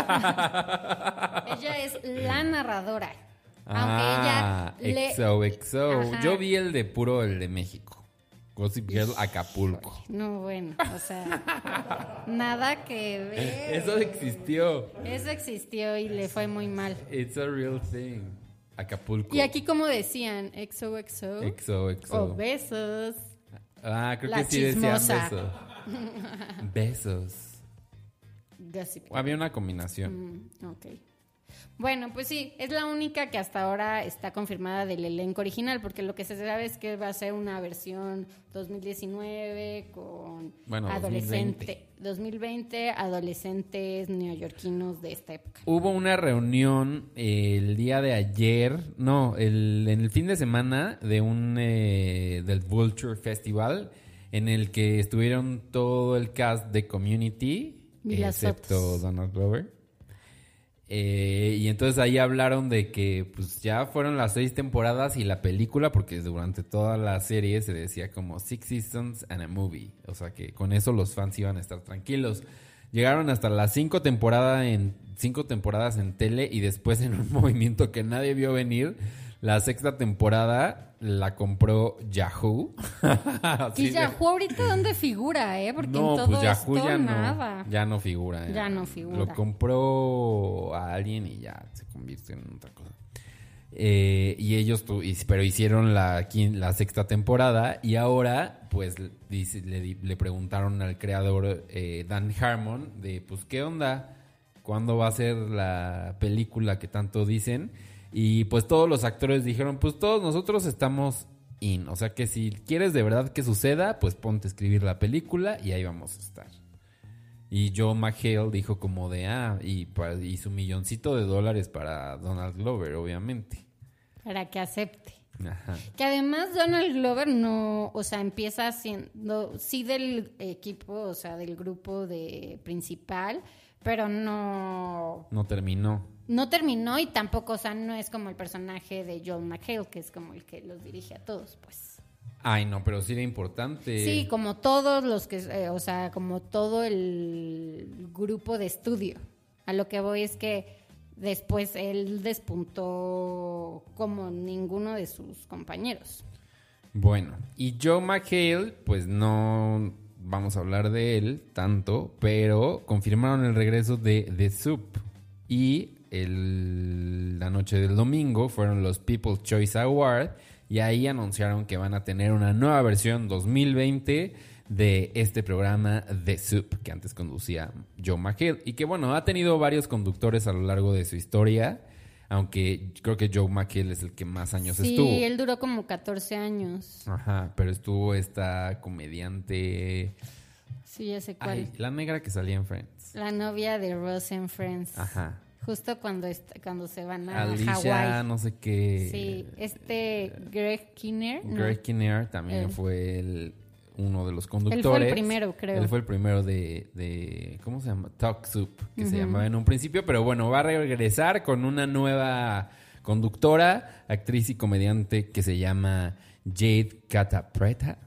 ella es la narradora. Ah, Aunque ella le- XOXO. Ajá. Yo vi el de puro el de México. Gossip Girl Acapulco. No, bueno, o sea, nada que ver. Eso existió. Eso existió y le fue muy mal. It's a real thing. Acapulco. Y aquí como decían, XOXO. XOXO. O besos. Ah, creo La que sí decían chismosa. besos. Besos. Gossip. Había una combinación. Mm, ok. Bueno, pues sí, es la única que hasta ahora está confirmada del elenco original, porque lo que se sabe es que va a ser una versión 2019 con Bueno, adolescente, 2020, adolescentes neoyorquinos de esta época. Hubo una reunión eh, el día de ayer, no, el, en el fin de semana de un eh, del Vulture Festival en el que estuvieron todo el cast de Community, excepto. Donald Glover. Eh, y entonces ahí hablaron de que pues ya fueron las seis temporadas y la película, porque durante toda la serie se decía como Six Seasons and a Movie. O sea que con eso los fans iban a estar tranquilos. Llegaron hasta las cinco temporadas en cinco temporadas en tele y después en un movimiento que nadie vio venir, la sexta temporada la compró Yahoo. ¿Y de- Yahoo ahorita dónde figura, eh? Porque no, en todo pues Yahoo esto ya no, nada. ya no figura. Ya no figura. Lo compró a alguien y ya se convirtió en otra cosa. Eh, y ellos, tu- y- pero hicieron la, quin- la sexta temporada y ahora, pues, dice- le, di- le preguntaron al creador eh, Dan Harmon de, pues, ¿qué onda? ¿Cuándo va a ser la película que tanto dicen? Y pues todos los actores dijeron, pues todos nosotros estamos in. O sea que si quieres de verdad que suceda, pues ponte a escribir la película y ahí vamos a estar. Y Joe McHale dijo como de, ah, y, y su milloncito de dólares para Donald Glover, obviamente. Para que acepte. Ajá. Que además Donald Glover no, o sea, empieza siendo, sí del equipo, o sea, del grupo de principal, pero no, No terminó. No terminó y tampoco, o sea, no es como el personaje de Joel McHale, que es como el que los dirige a todos, pues. Ay, no, pero sí era importante. Sí, como todos los que, eh, o sea, como todo el grupo de estudio. A lo que voy es que después él despuntó como ninguno de sus compañeros. Bueno, y Joe McHale, pues no vamos a hablar de él tanto, pero confirmaron el regreso de The Soup. Y el- la noche del domingo fueron los People's Choice Award y ahí anunciaron que van a tener una nueva versión 2020 de este programa The Soup, que antes conducía Joe McHale. Y que bueno, ha tenido varios conductores a lo largo de su historia. Aunque creo que Joe McHale es el que más años estuvo. Sí, él duró como 14 años. Ajá, pero estuvo esta comediante. Sí, ya sé cuál. Ay, la negra que salía en Friends. La novia de Ross en Friends. Ajá. Justo cuando, cuando se van a Alicia, Hawái. no sé qué. Sí, este Greg Kinnear. ¿no? Greg Kinnear también Él. fue el- uno de los Él conductores. fue el primero, creo. Él fue el primero de, de- ¿cómo se llama? Talk Soup, que se llamaba en un principio, pero bueno, va a regresar con una nueva conductora, actriz y comediante que se llama Jade Catapreta.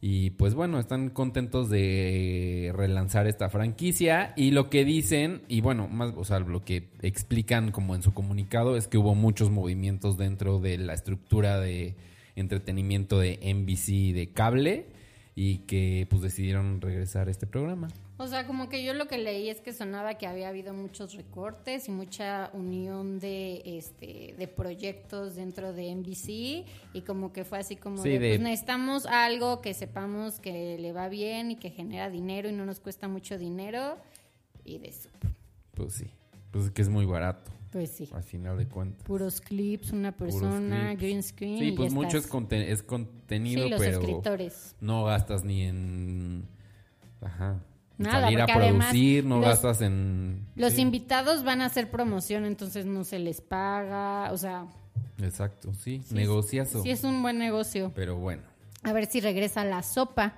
Y pues bueno, están contentos de relanzar esta franquicia y lo que dicen, y bueno, más, o sea, lo que explican como en su comunicado es que hubo muchos movimientos dentro de la estructura de entretenimiento de NBC de cable y que pues decidieron regresar a este programa. O sea, como que yo lo que leí es que sonaba que había habido muchos recortes y mucha unión de este de proyectos dentro de NBC y como que fue así como Sí, de, de- pues necesitamos algo que sepamos que le va bien y que genera dinero y no nos cuesta mucho dinero y de eso. Pues sí, pues es que es muy barato Pues sí. al final de cuentas. Puros clips, una persona, clips. green screen. Sí, y pues ya mucho es, estás. conte- es contenido, Sí, los pero escritores. no gastas ni en ajá, Nada, salir a producir, no los- gastas en Los sí, invitados van a hacer promoción, entonces no se les paga, o sea, Exacto, sí, sí es- negociazo. Sí es un buen negocio. Pero bueno. A ver si regresa la sopa.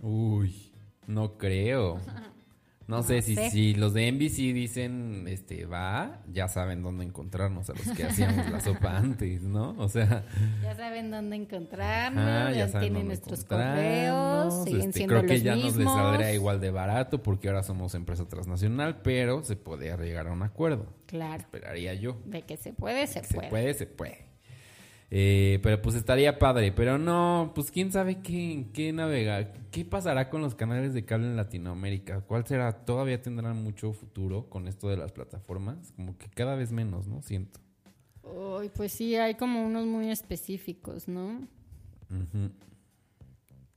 Uy, no creo. No, No sé, si, si los de NBC dicen, este, va, ya saben dónde encontrarnos a los que hacíamos la sopa antes, ¿no? O sea, Ya saben dónde encontrarnos, ya, tienen nuestros correos, siguen este, siendo creo que los ya nos les saldría igual de barato porque ahora somos empresa transnacional, pero se podría llegar a un acuerdo. Claro, Esperaría yo. de que se puede, se, Se puede. puede, se puede. Eh, pero pues estaría padre. Pero no, pues quién sabe qué, qué navega. ¿Qué pasará con los canales de cable en Latinoamérica? ¿Cuál será? Todavía tendrán mucho futuro con esto de las plataformas. Como que cada vez menos, ¿no? Siento. Uy, pues sí, hay como unos muy específicos, ¿no? Ujú,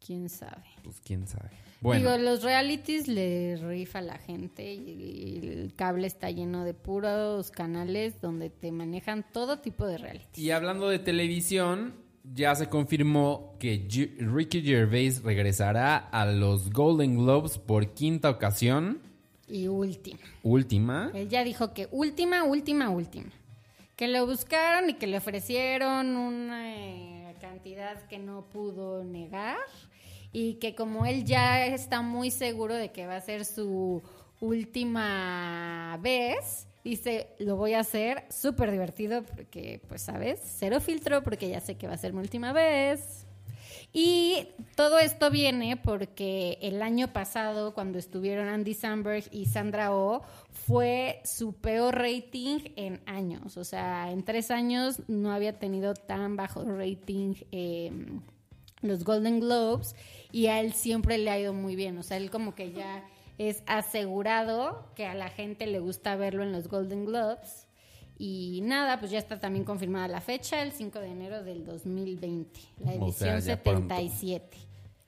¿Quién sabe? Pues quién sabe. Bueno, Digo, los realities le rifa a la gente y, y el cable está lleno de puros canales donde te manejan todo tipo de reality. y hablando de televisión, ya se confirmó que G- Ricky Gervais regresará a los Golden Globes por quinta ocasión. Y última. Última. Él ya dijo que última, última, última. Que lo buscaron y que le ofrecieron una eh, cantidad que no pudo negar. Y que como él ya está muy seguro de que va a ser su última vez, dice, lo voy a hacer súper divertido porque, pues, ¿sabes? Cero filtro porque ya sé que va a ser mi última vez. Y todo esto viene porque el año pasado, cuando estuvieron Andy Samberg y Sandra Oh, fue su peor rating en años. O sea, en tres años no había tenido tan bajo rating eh, los Golden Globes y a él siempre le ha ido muy bien. O sea, él como que ya es asegurado que a la gente le gusta verlo en los Golden Globes. Y nada, pues ya está también confirmada la fecha, el 5 de enero del 2020, la O sea, edición ya pronto. 77.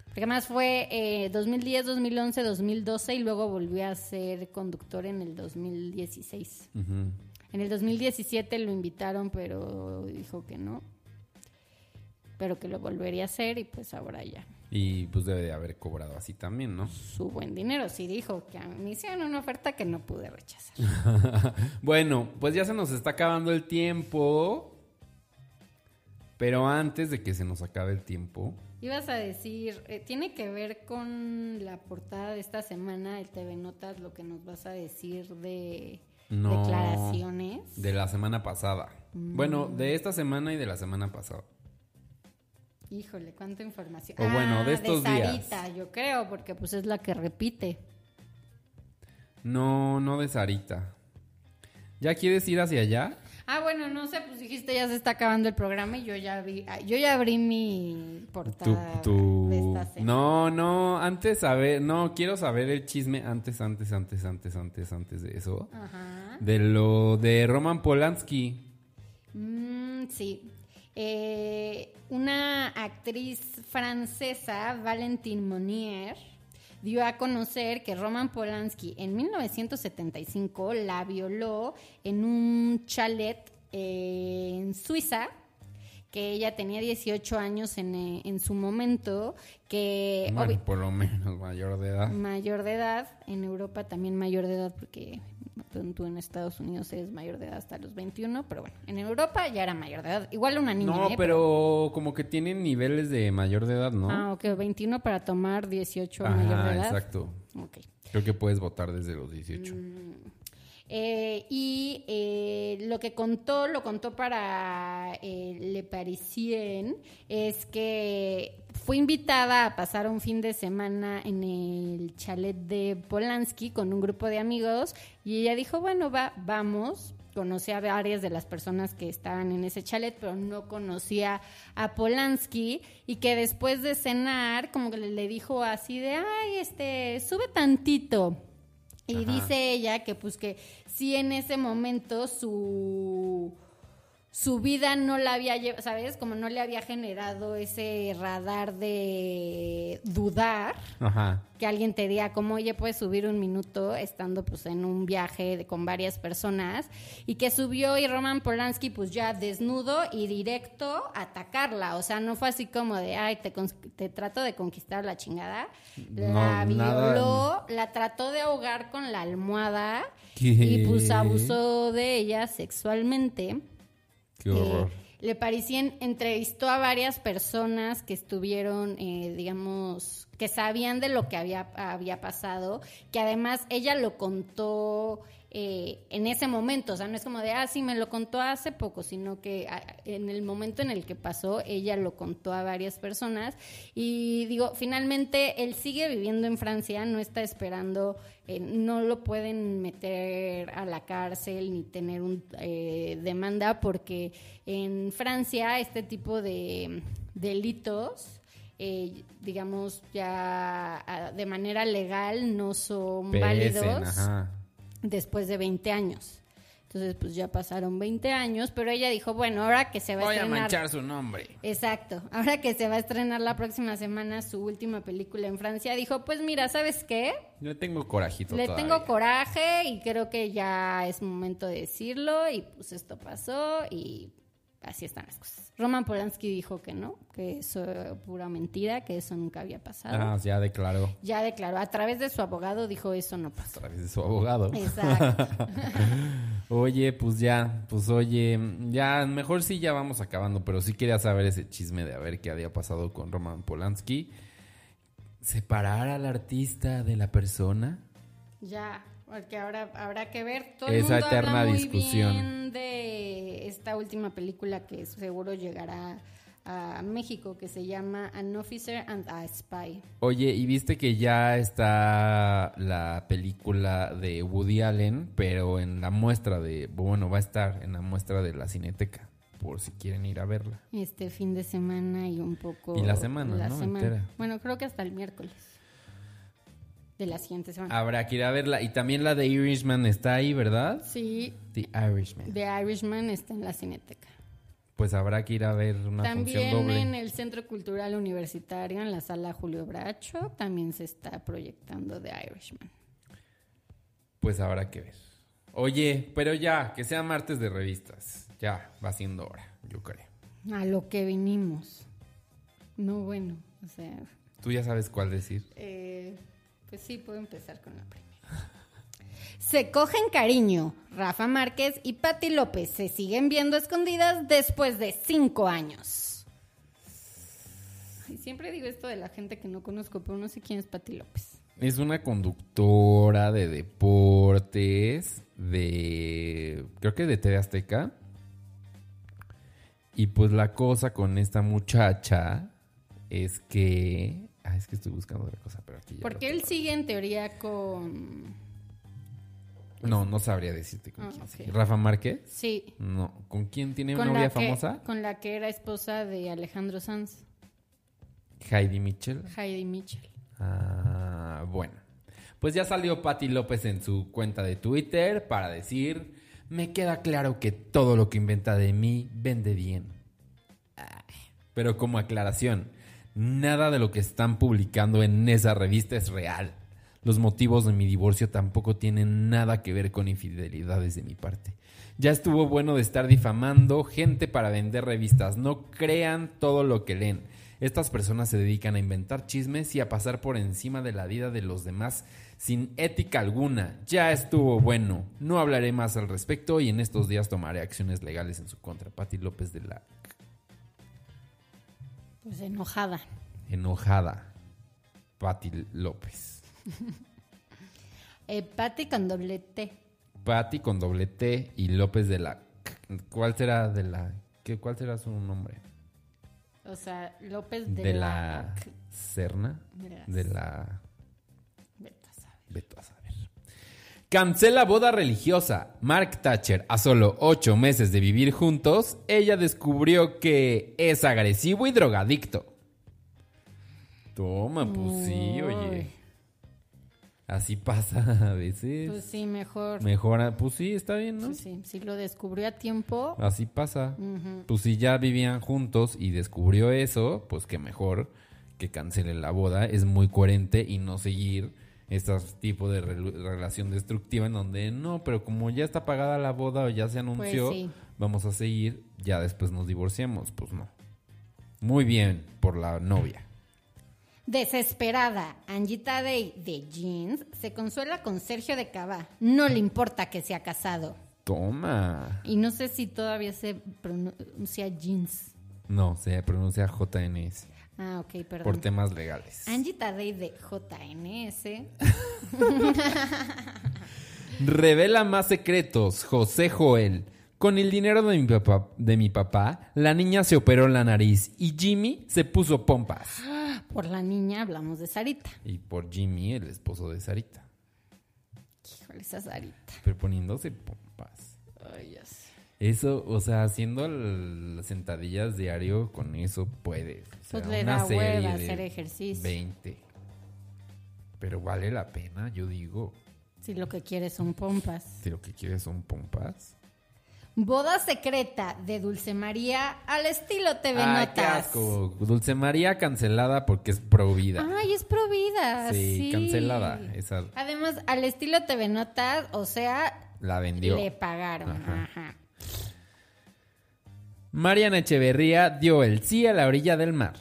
Porque además fue eh, 2010, 2011, 2012 y luego volvió a ser conductor en el 2016. Ujú. En el 2017 lo invitaron, pero dijo que no. Pero que lo volvería a hacer y pues ahora ya. Y pues debe de haber cobrado así también, ¿no? Su buen dinero. Sí dijo que me hicieron una oferta que no pude rechazar. bueno, pues ya se nos está acabando el tiempo. Pero antes de que se nos acabe el tiempo, Ibas a decir, eh, tiene que ver con la portada de esta semana del TV Notas, lo que nos vas a decir de no. declaraciones. De la semana pasada. Mm. Bueno, de esta semana y de la semana pasada. Híjole, cuánta información. O bueno, de estos días. Sarita, yo creo, porque pues es la que repite. No, no de Sarita. ¿Ya quieres ir hacia allá? Ah, bueno, no sé, pues dijiste ya se está acabando el programa y yo ya vi, ah, yo ya abrí mi portada de esta semana. No, no, antes saber, no, quiero saber el chisme antes, antes, antes, antes, antes, antes de eso. Ajá. De lo de Roman Polanski. Mm, sí. Eh, una actriz francesa, Valentine Monnier, dio a conocer que Roman Polanski en 1975 la violó en un chalet eh, en Suiza que ella tenía 18 años en, eh, en su momento, que Bueno, por lo menos mayor de edad. mayor de edad, en Europa también mayor de edad, porque tú, en Estados Unidos eres mayor de edad hasta los 21, pero bueno, en Europa ya era mayor de edad, igual una niña. No, ¿eh? pero como que tienen niveles de mayor de edad, ¿no? Ah, ok, 21 para tomar 18 Ajá, mayor de edad. exacto. Ok. Creo que puedes votar desde los 18. Eh, y eh, lo que contó, lo contó para eh, Le Parisien, es que fue invitada a pasar un fin de semana en el chalet de Polanski con un grupo de amigos y ella dijo, bueno, va, vamos. Conocí a varias de las personas que estaban en ese chalet, pero no conocía a Polanski y que después de cenar, como que le, le dijo así de, ay, este, sube tantito. Y Ajá. dice ella que pues que sí en ese momento su su vida no la había llevado, ¿sabes? Como no le había generado ese radar de dudar Ajá. que alguien te diga como, oye, puedes subir un minuto estando pues en un viaje de- con varias personas y que subió y Roman Polanski pues ya desnudo y directo a atacarla, o sea, no fue así como de, ay, te, te trato de conquistar la chingada, la No, nada. violó, la trató de ahogar con la almohada ¿Qué? y pues abusó de ella sexualmente. Qué horror. Eh, Le Parisien entrevistó a varias personas que estuvieron, eh, digamos, que sabían de lo que había, había pasado, que además ella lo contó eh, en ese momento, o sea, no es como de, ah, sí, me lo contó hace poco, sino que ah, en el momento en el que pasó, ella lo contó a varias personas y digo, finalmente él sigue viviendo en Francia, no está esperando, eh, no lo pueden meter a la cárcel ni tener un eh, demanda porque en Francia este tipo de delitos eh, digamos ya ah, de manera legal no son válidos ajá. Después de 20 años. Entonces, pues ya pasaron 20 años, pero ella dijo, bueno, ahora que se va Voy a a estrenar... manchar su nombre. Exacto. Ahora que se va a estrenar la próxima semana su última película en Francia, dijo, pues mira, ¿sabes qué? Le tengo corajito Le todavía. tengo coraje y creo que ya es momento de decirlo y pues esto pasó y así están las cosas. Roman Polanski dijo que no, que eso era pura mentira, que eso nunca había pasado. Ah, ya declaró Ya declaró, a través de su abogado dijo eso no a pasó. través de su abogado. Exacto. Oye, pues ya, pues oye, ya, mejor sí ya vamos acabando, pero sí quería saber ese chisme de a ver qué había pasado con Roman Polanski. ¿Separar al artista de la persona? Ya, porque ahora habrá que ver. Todo el Esa mundo eterna habla muy discusión. bien de esta última película que seguro llegará a México, que se llama An Officer and a Spy. Oye, ¿y viste que ya está la película de Woody Allen, pero en la muestra de, bueno, va a estar en la muestra de la Cineteca, por si quieren ir a verla? Este fin de semana y un poco. Y la semana, la ¿no? semana. Entera. Bueno, creo que hasta el miércoles de la siguiente semana. Habrá que ir a verla. Y también la de Irishman está ahí, ¿verdad? Sí, The Irishman. The Irishman está en la Cineteca. Pues habrá que ir a ver una función También doble. en el Centro Cultural Universitario, en la sala Julio Bracho, también se está proyectando The Irishman. Pues habrá que ver. Oye, pero ya, que sea martes de revistas. Ya, va siendo hora, yo creo. A lo que vinimos. No, bueno, o sea, Tú ya sabes cuál decir. eh, pues sí, puedo empezar con la primera. Se cogen cariño. Rafa Márquez y Patti López se siguen viendo escondidas después de cinco años. Siempre digo esto de la gente que no conozco, pero no sé quién es Patti López. Es una conductora de deportes de... Creo que de TV Azteca. Y pues la cosa con esta muchacha es que... Ay, es que estoy buscando otra cosa, pero aquí ya... Porque él sigue en teoría con... No, no sabría decirte con Ah, quién. ok. sigue. ¿Rafa Márquez? Sí. No. ¿Con quién tiene una novia que, famosa? con la que era esposa de Alejandro Sanz, Heidi Mitchell. Heidi Mitchell. Ah, bueno. Pues ya salió Patti López en su cuenta de Twitter para decir, me queda claro que todo lo que inventa de mí vende bien. Pero como aclaración, nada de lo que están publicando en esa revista es real. Los motivos de mi divorcio tampoco tienen nada que ver con infidelidades de mi parte. Ya estuvo bueno de estar difamando gente para vender revistas. No crean todo lo que leen. Estas personas se dedican a inventar chismes y a pasar por encima de la vida de los demás sin ética alguna. Ya estuvo bueno. No hablaré más al respecto y en estos días tomaré acciones legales en su contra. Pati López de la Pues enojada. enojada. Pati López. Eh, Patti con doble T. Pati con doble T y López de la ¿Cuál será de la qué cuál será su nombre? O sea, López de, De la... la Serna, De la- a saber. A saber. Cancela boda religiosa. Mark Thatcher, a solo ocho meses de vivir juntos, ella descubrió que es agresivo y drogadicto. Toma, pues sí, oye. Así pasa a veces. Pues sí, mejor. Mejora, pues sí, está bien, ¿no? Sí, sí, si lo descubrió a tiempo. Así pasa. Pues si ya vivían juntos y descubrió eso, pues que mejor que cancele la boda. Es muy coherente y no seguir este tipo de rel- relación destructiva en donde no, pero como ya está pagada la boda o ya se anunció, Pues sí. vamos a seguir, ya después nos divorciamos. Pues no. Muy bien por la novia. Desesperada, Angita Day de Jeans se consuela con Sergio de Cava. No le importa que sea casado. Toma. Y no sé si todavía se pronuncia Jeans. No, se pronuncia JNS Ah, ok, perdón. por temas legales. Angita Day de JNS. Revela más secretos, José Joel. Con el dinero de mi, papá, de mi papá, la niña se operó la nariz y Jimmy se puso pompas. Por la niña hablamos de Sarita. Y por Jimmy, el esposo de Sarita, Híjole, esa Sarita. pero poniéndose pompas. Ay, ya sé. Eso, o sea, haciendo el- las sentadillas diario, con eso puedes. O sea, Pues le una da serie hueva de hacer ejercicio. 20. Pero vale la pena, yo digo. Si lo que quieres son pompas. Si lo que quieres son pompas. Boda secreta de Dulce María al estilo TV Ay, Notas. qué asco. Dulce María cancelada porque es pro vida. Ay, es pro vida. Sí, Sí, cancelada. Esa Además, al estilo TV Notas, o sea, la vendió. le pagaron. Ajá. Ajá. Mariana Echeverría dio el sí a la orilla del mar.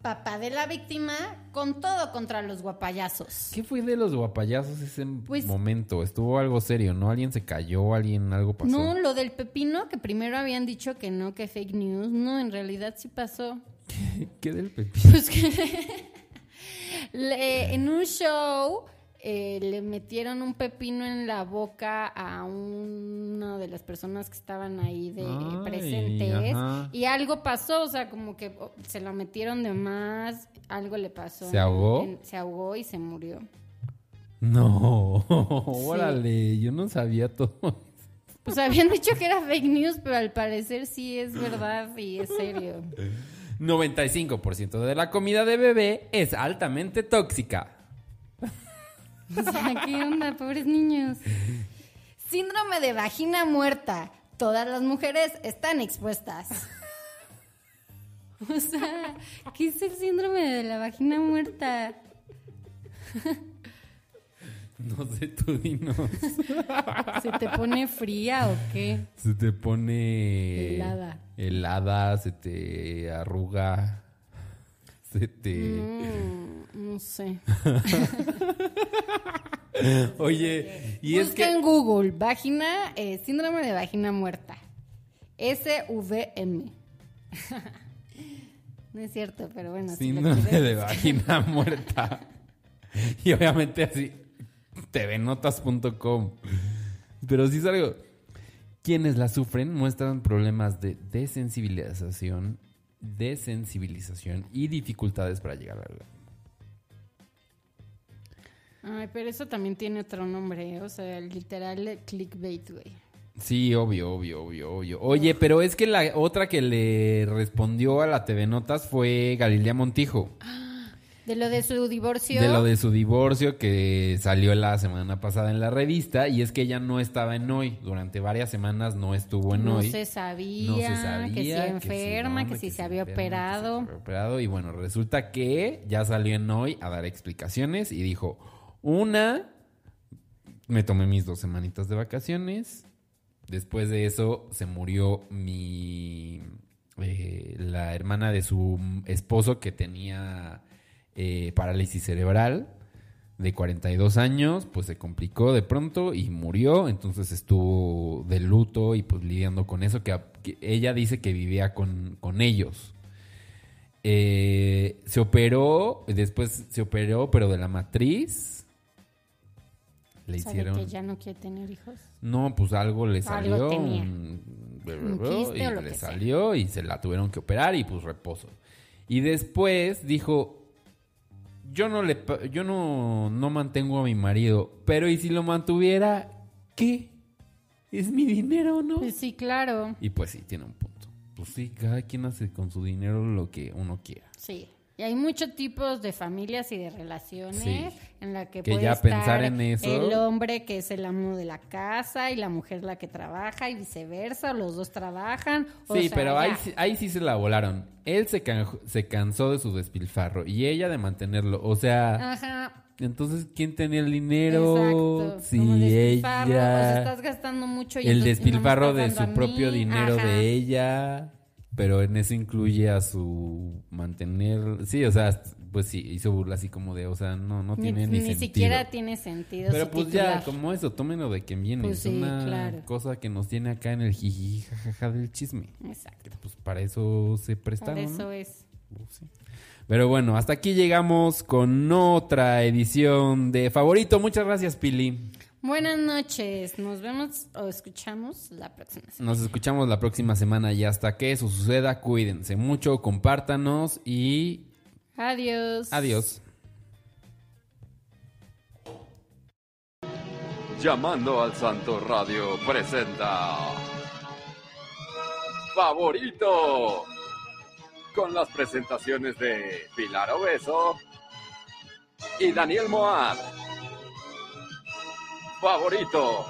Papá de la víctima con todo contra los guapayazos. ¿Qué fue de los guapayazos ese Pues- momento? Estuvo algo serio, ¿no? Alguien se cayó, alguien algo pasó. No, lo del pepino, que primero habían dicho que no, que fake news. No, en realidad sí pasó. ¿Qué del pepino? Pues que le- en un show eh, le metieron un pepino en la boca a una de las personas que estaban ahí de Ay, presentes ajá. y algo pasó, o sea, como que oh, se lo metieron de más, algo le pasó. ¿Se ahogó? En- se ahogó y se murió. No, órale, yo no sabía todo. Pues habían dicho que era fake news, pero al parecer sí es verdad y es serio. 95% de la comida de bebé es altamente tóxica. O sea, ¿qué onda, pobres niños? Síndrome de vagina muerta. Todas las mujeres están expuestas. O sea, ¿qué es el síndrome de la vagina muerta? No sé, tú dinos. ¿Se te pone fría o qué? Se te pone... Helada. Helada, se te arruga. Mm, no sé. Oye, y es Busca que... en Google, vagina, eh, síndrome de vagina muerta. SVM. no es cierto, pero bueno. Síndrome de vagina muerta. Y obviamente así, tvnotas.com. Pero sí es algo. Quienes la sufren muestran problemas de desensibilización, desensibilización y dificultades para llegar al Ay, pero eso también tiene otro nombre, ¿eh? o sea, literal clickbait, güey. Sí, obvio, obvio, obvio, obvio. Oye, pero es que la otra que le respondió a la TV Notas fue Galilea Montijo. De lo de su divorcio. De lo de su divorcio que salió la semana pasada en la revista y es que ella no estaba en hoy. Durante varias semanas no estuvo en no hoy. Se sabía, No se sabía que si que enferma, no, que, si se se había enferma, operado. se había operado. Y bueno, resulta que ya salió en hoy a dar explicaciones y dijo, una, me tomé mis dos semanitas de vacaciones. Después de eso se murió mi... eh, la hermana de su esposo que tenía eh, parálisis cerebral de 42 años, pues se complicó de pronto y murió, entonces estuvo de luto y pues lidiando con eso, que, ella dice que vivía con, con ellos. Eh, se operó, después se operó, pero de la matriz. Le ¿Sabe hicieron... que ya no quiere tener hijos? No, pues algo le Algo salió. tenía. un- y le sea. salió y se la tuvieron que operar y pues reposo. Y después dijo, yo no le yo no, no mantengo a mi marido, pero ¿y si lo mantuviera? ¿Qué? ¿Es mi dinero no? Pues sí, claro. Y pues sí, tiene un punto. Pues sí, cada quien hace con su dinero lo que uno quiera. Sí. Y hay muchos tipos de familias y de relaciones Sí. en la que, Que puede ya estar pensar en eso- el hombre que es el amo de la casa y la mujer la que trabaja y viceversa, los dos trabajan. o Sí, sea, pero ahí, ya. ahí sí se la volaron. Él se, can- se cansó de su despilfarro y ella de mantenerlo. O sea, Ajá. entonces, ¿quién tenía el dinero? Exacto. Sí, Como despilfarro, ella. O sea, estás gastando mucho y el no despilfarro de su propio dinero Ajá. de ella. Pero en eso incluye a su mantener. Sí, o sea, pues sí, hizo burla así como de, o sea, no, no Ni, tiene ni, ni sentido. siquiera tiene sentido. Pero pues ya, titular. como eso, tómenlo de quien viene. Pues es sí, una claro. cosa que nos tiene acá en el jiji jajaja del chisme. Exacto. Que, Pues para eso se prestaron. ¿no? eso es. Pues, sí. Pero bueno, hasta aquí llegamos con otra edición de Favorito. Muchas gracias, Pili. Buenas noches. Nos vemos o escuchamos la próxima semana. Nos escuchamos la próxima semana y hasta que eso suceda, cuídense mucho, compártanos y Adiós. adiós. Llamando al Santo Radio presenta Favorito con las presentaciones de Pilar Obeso y Daniel Moab favorito.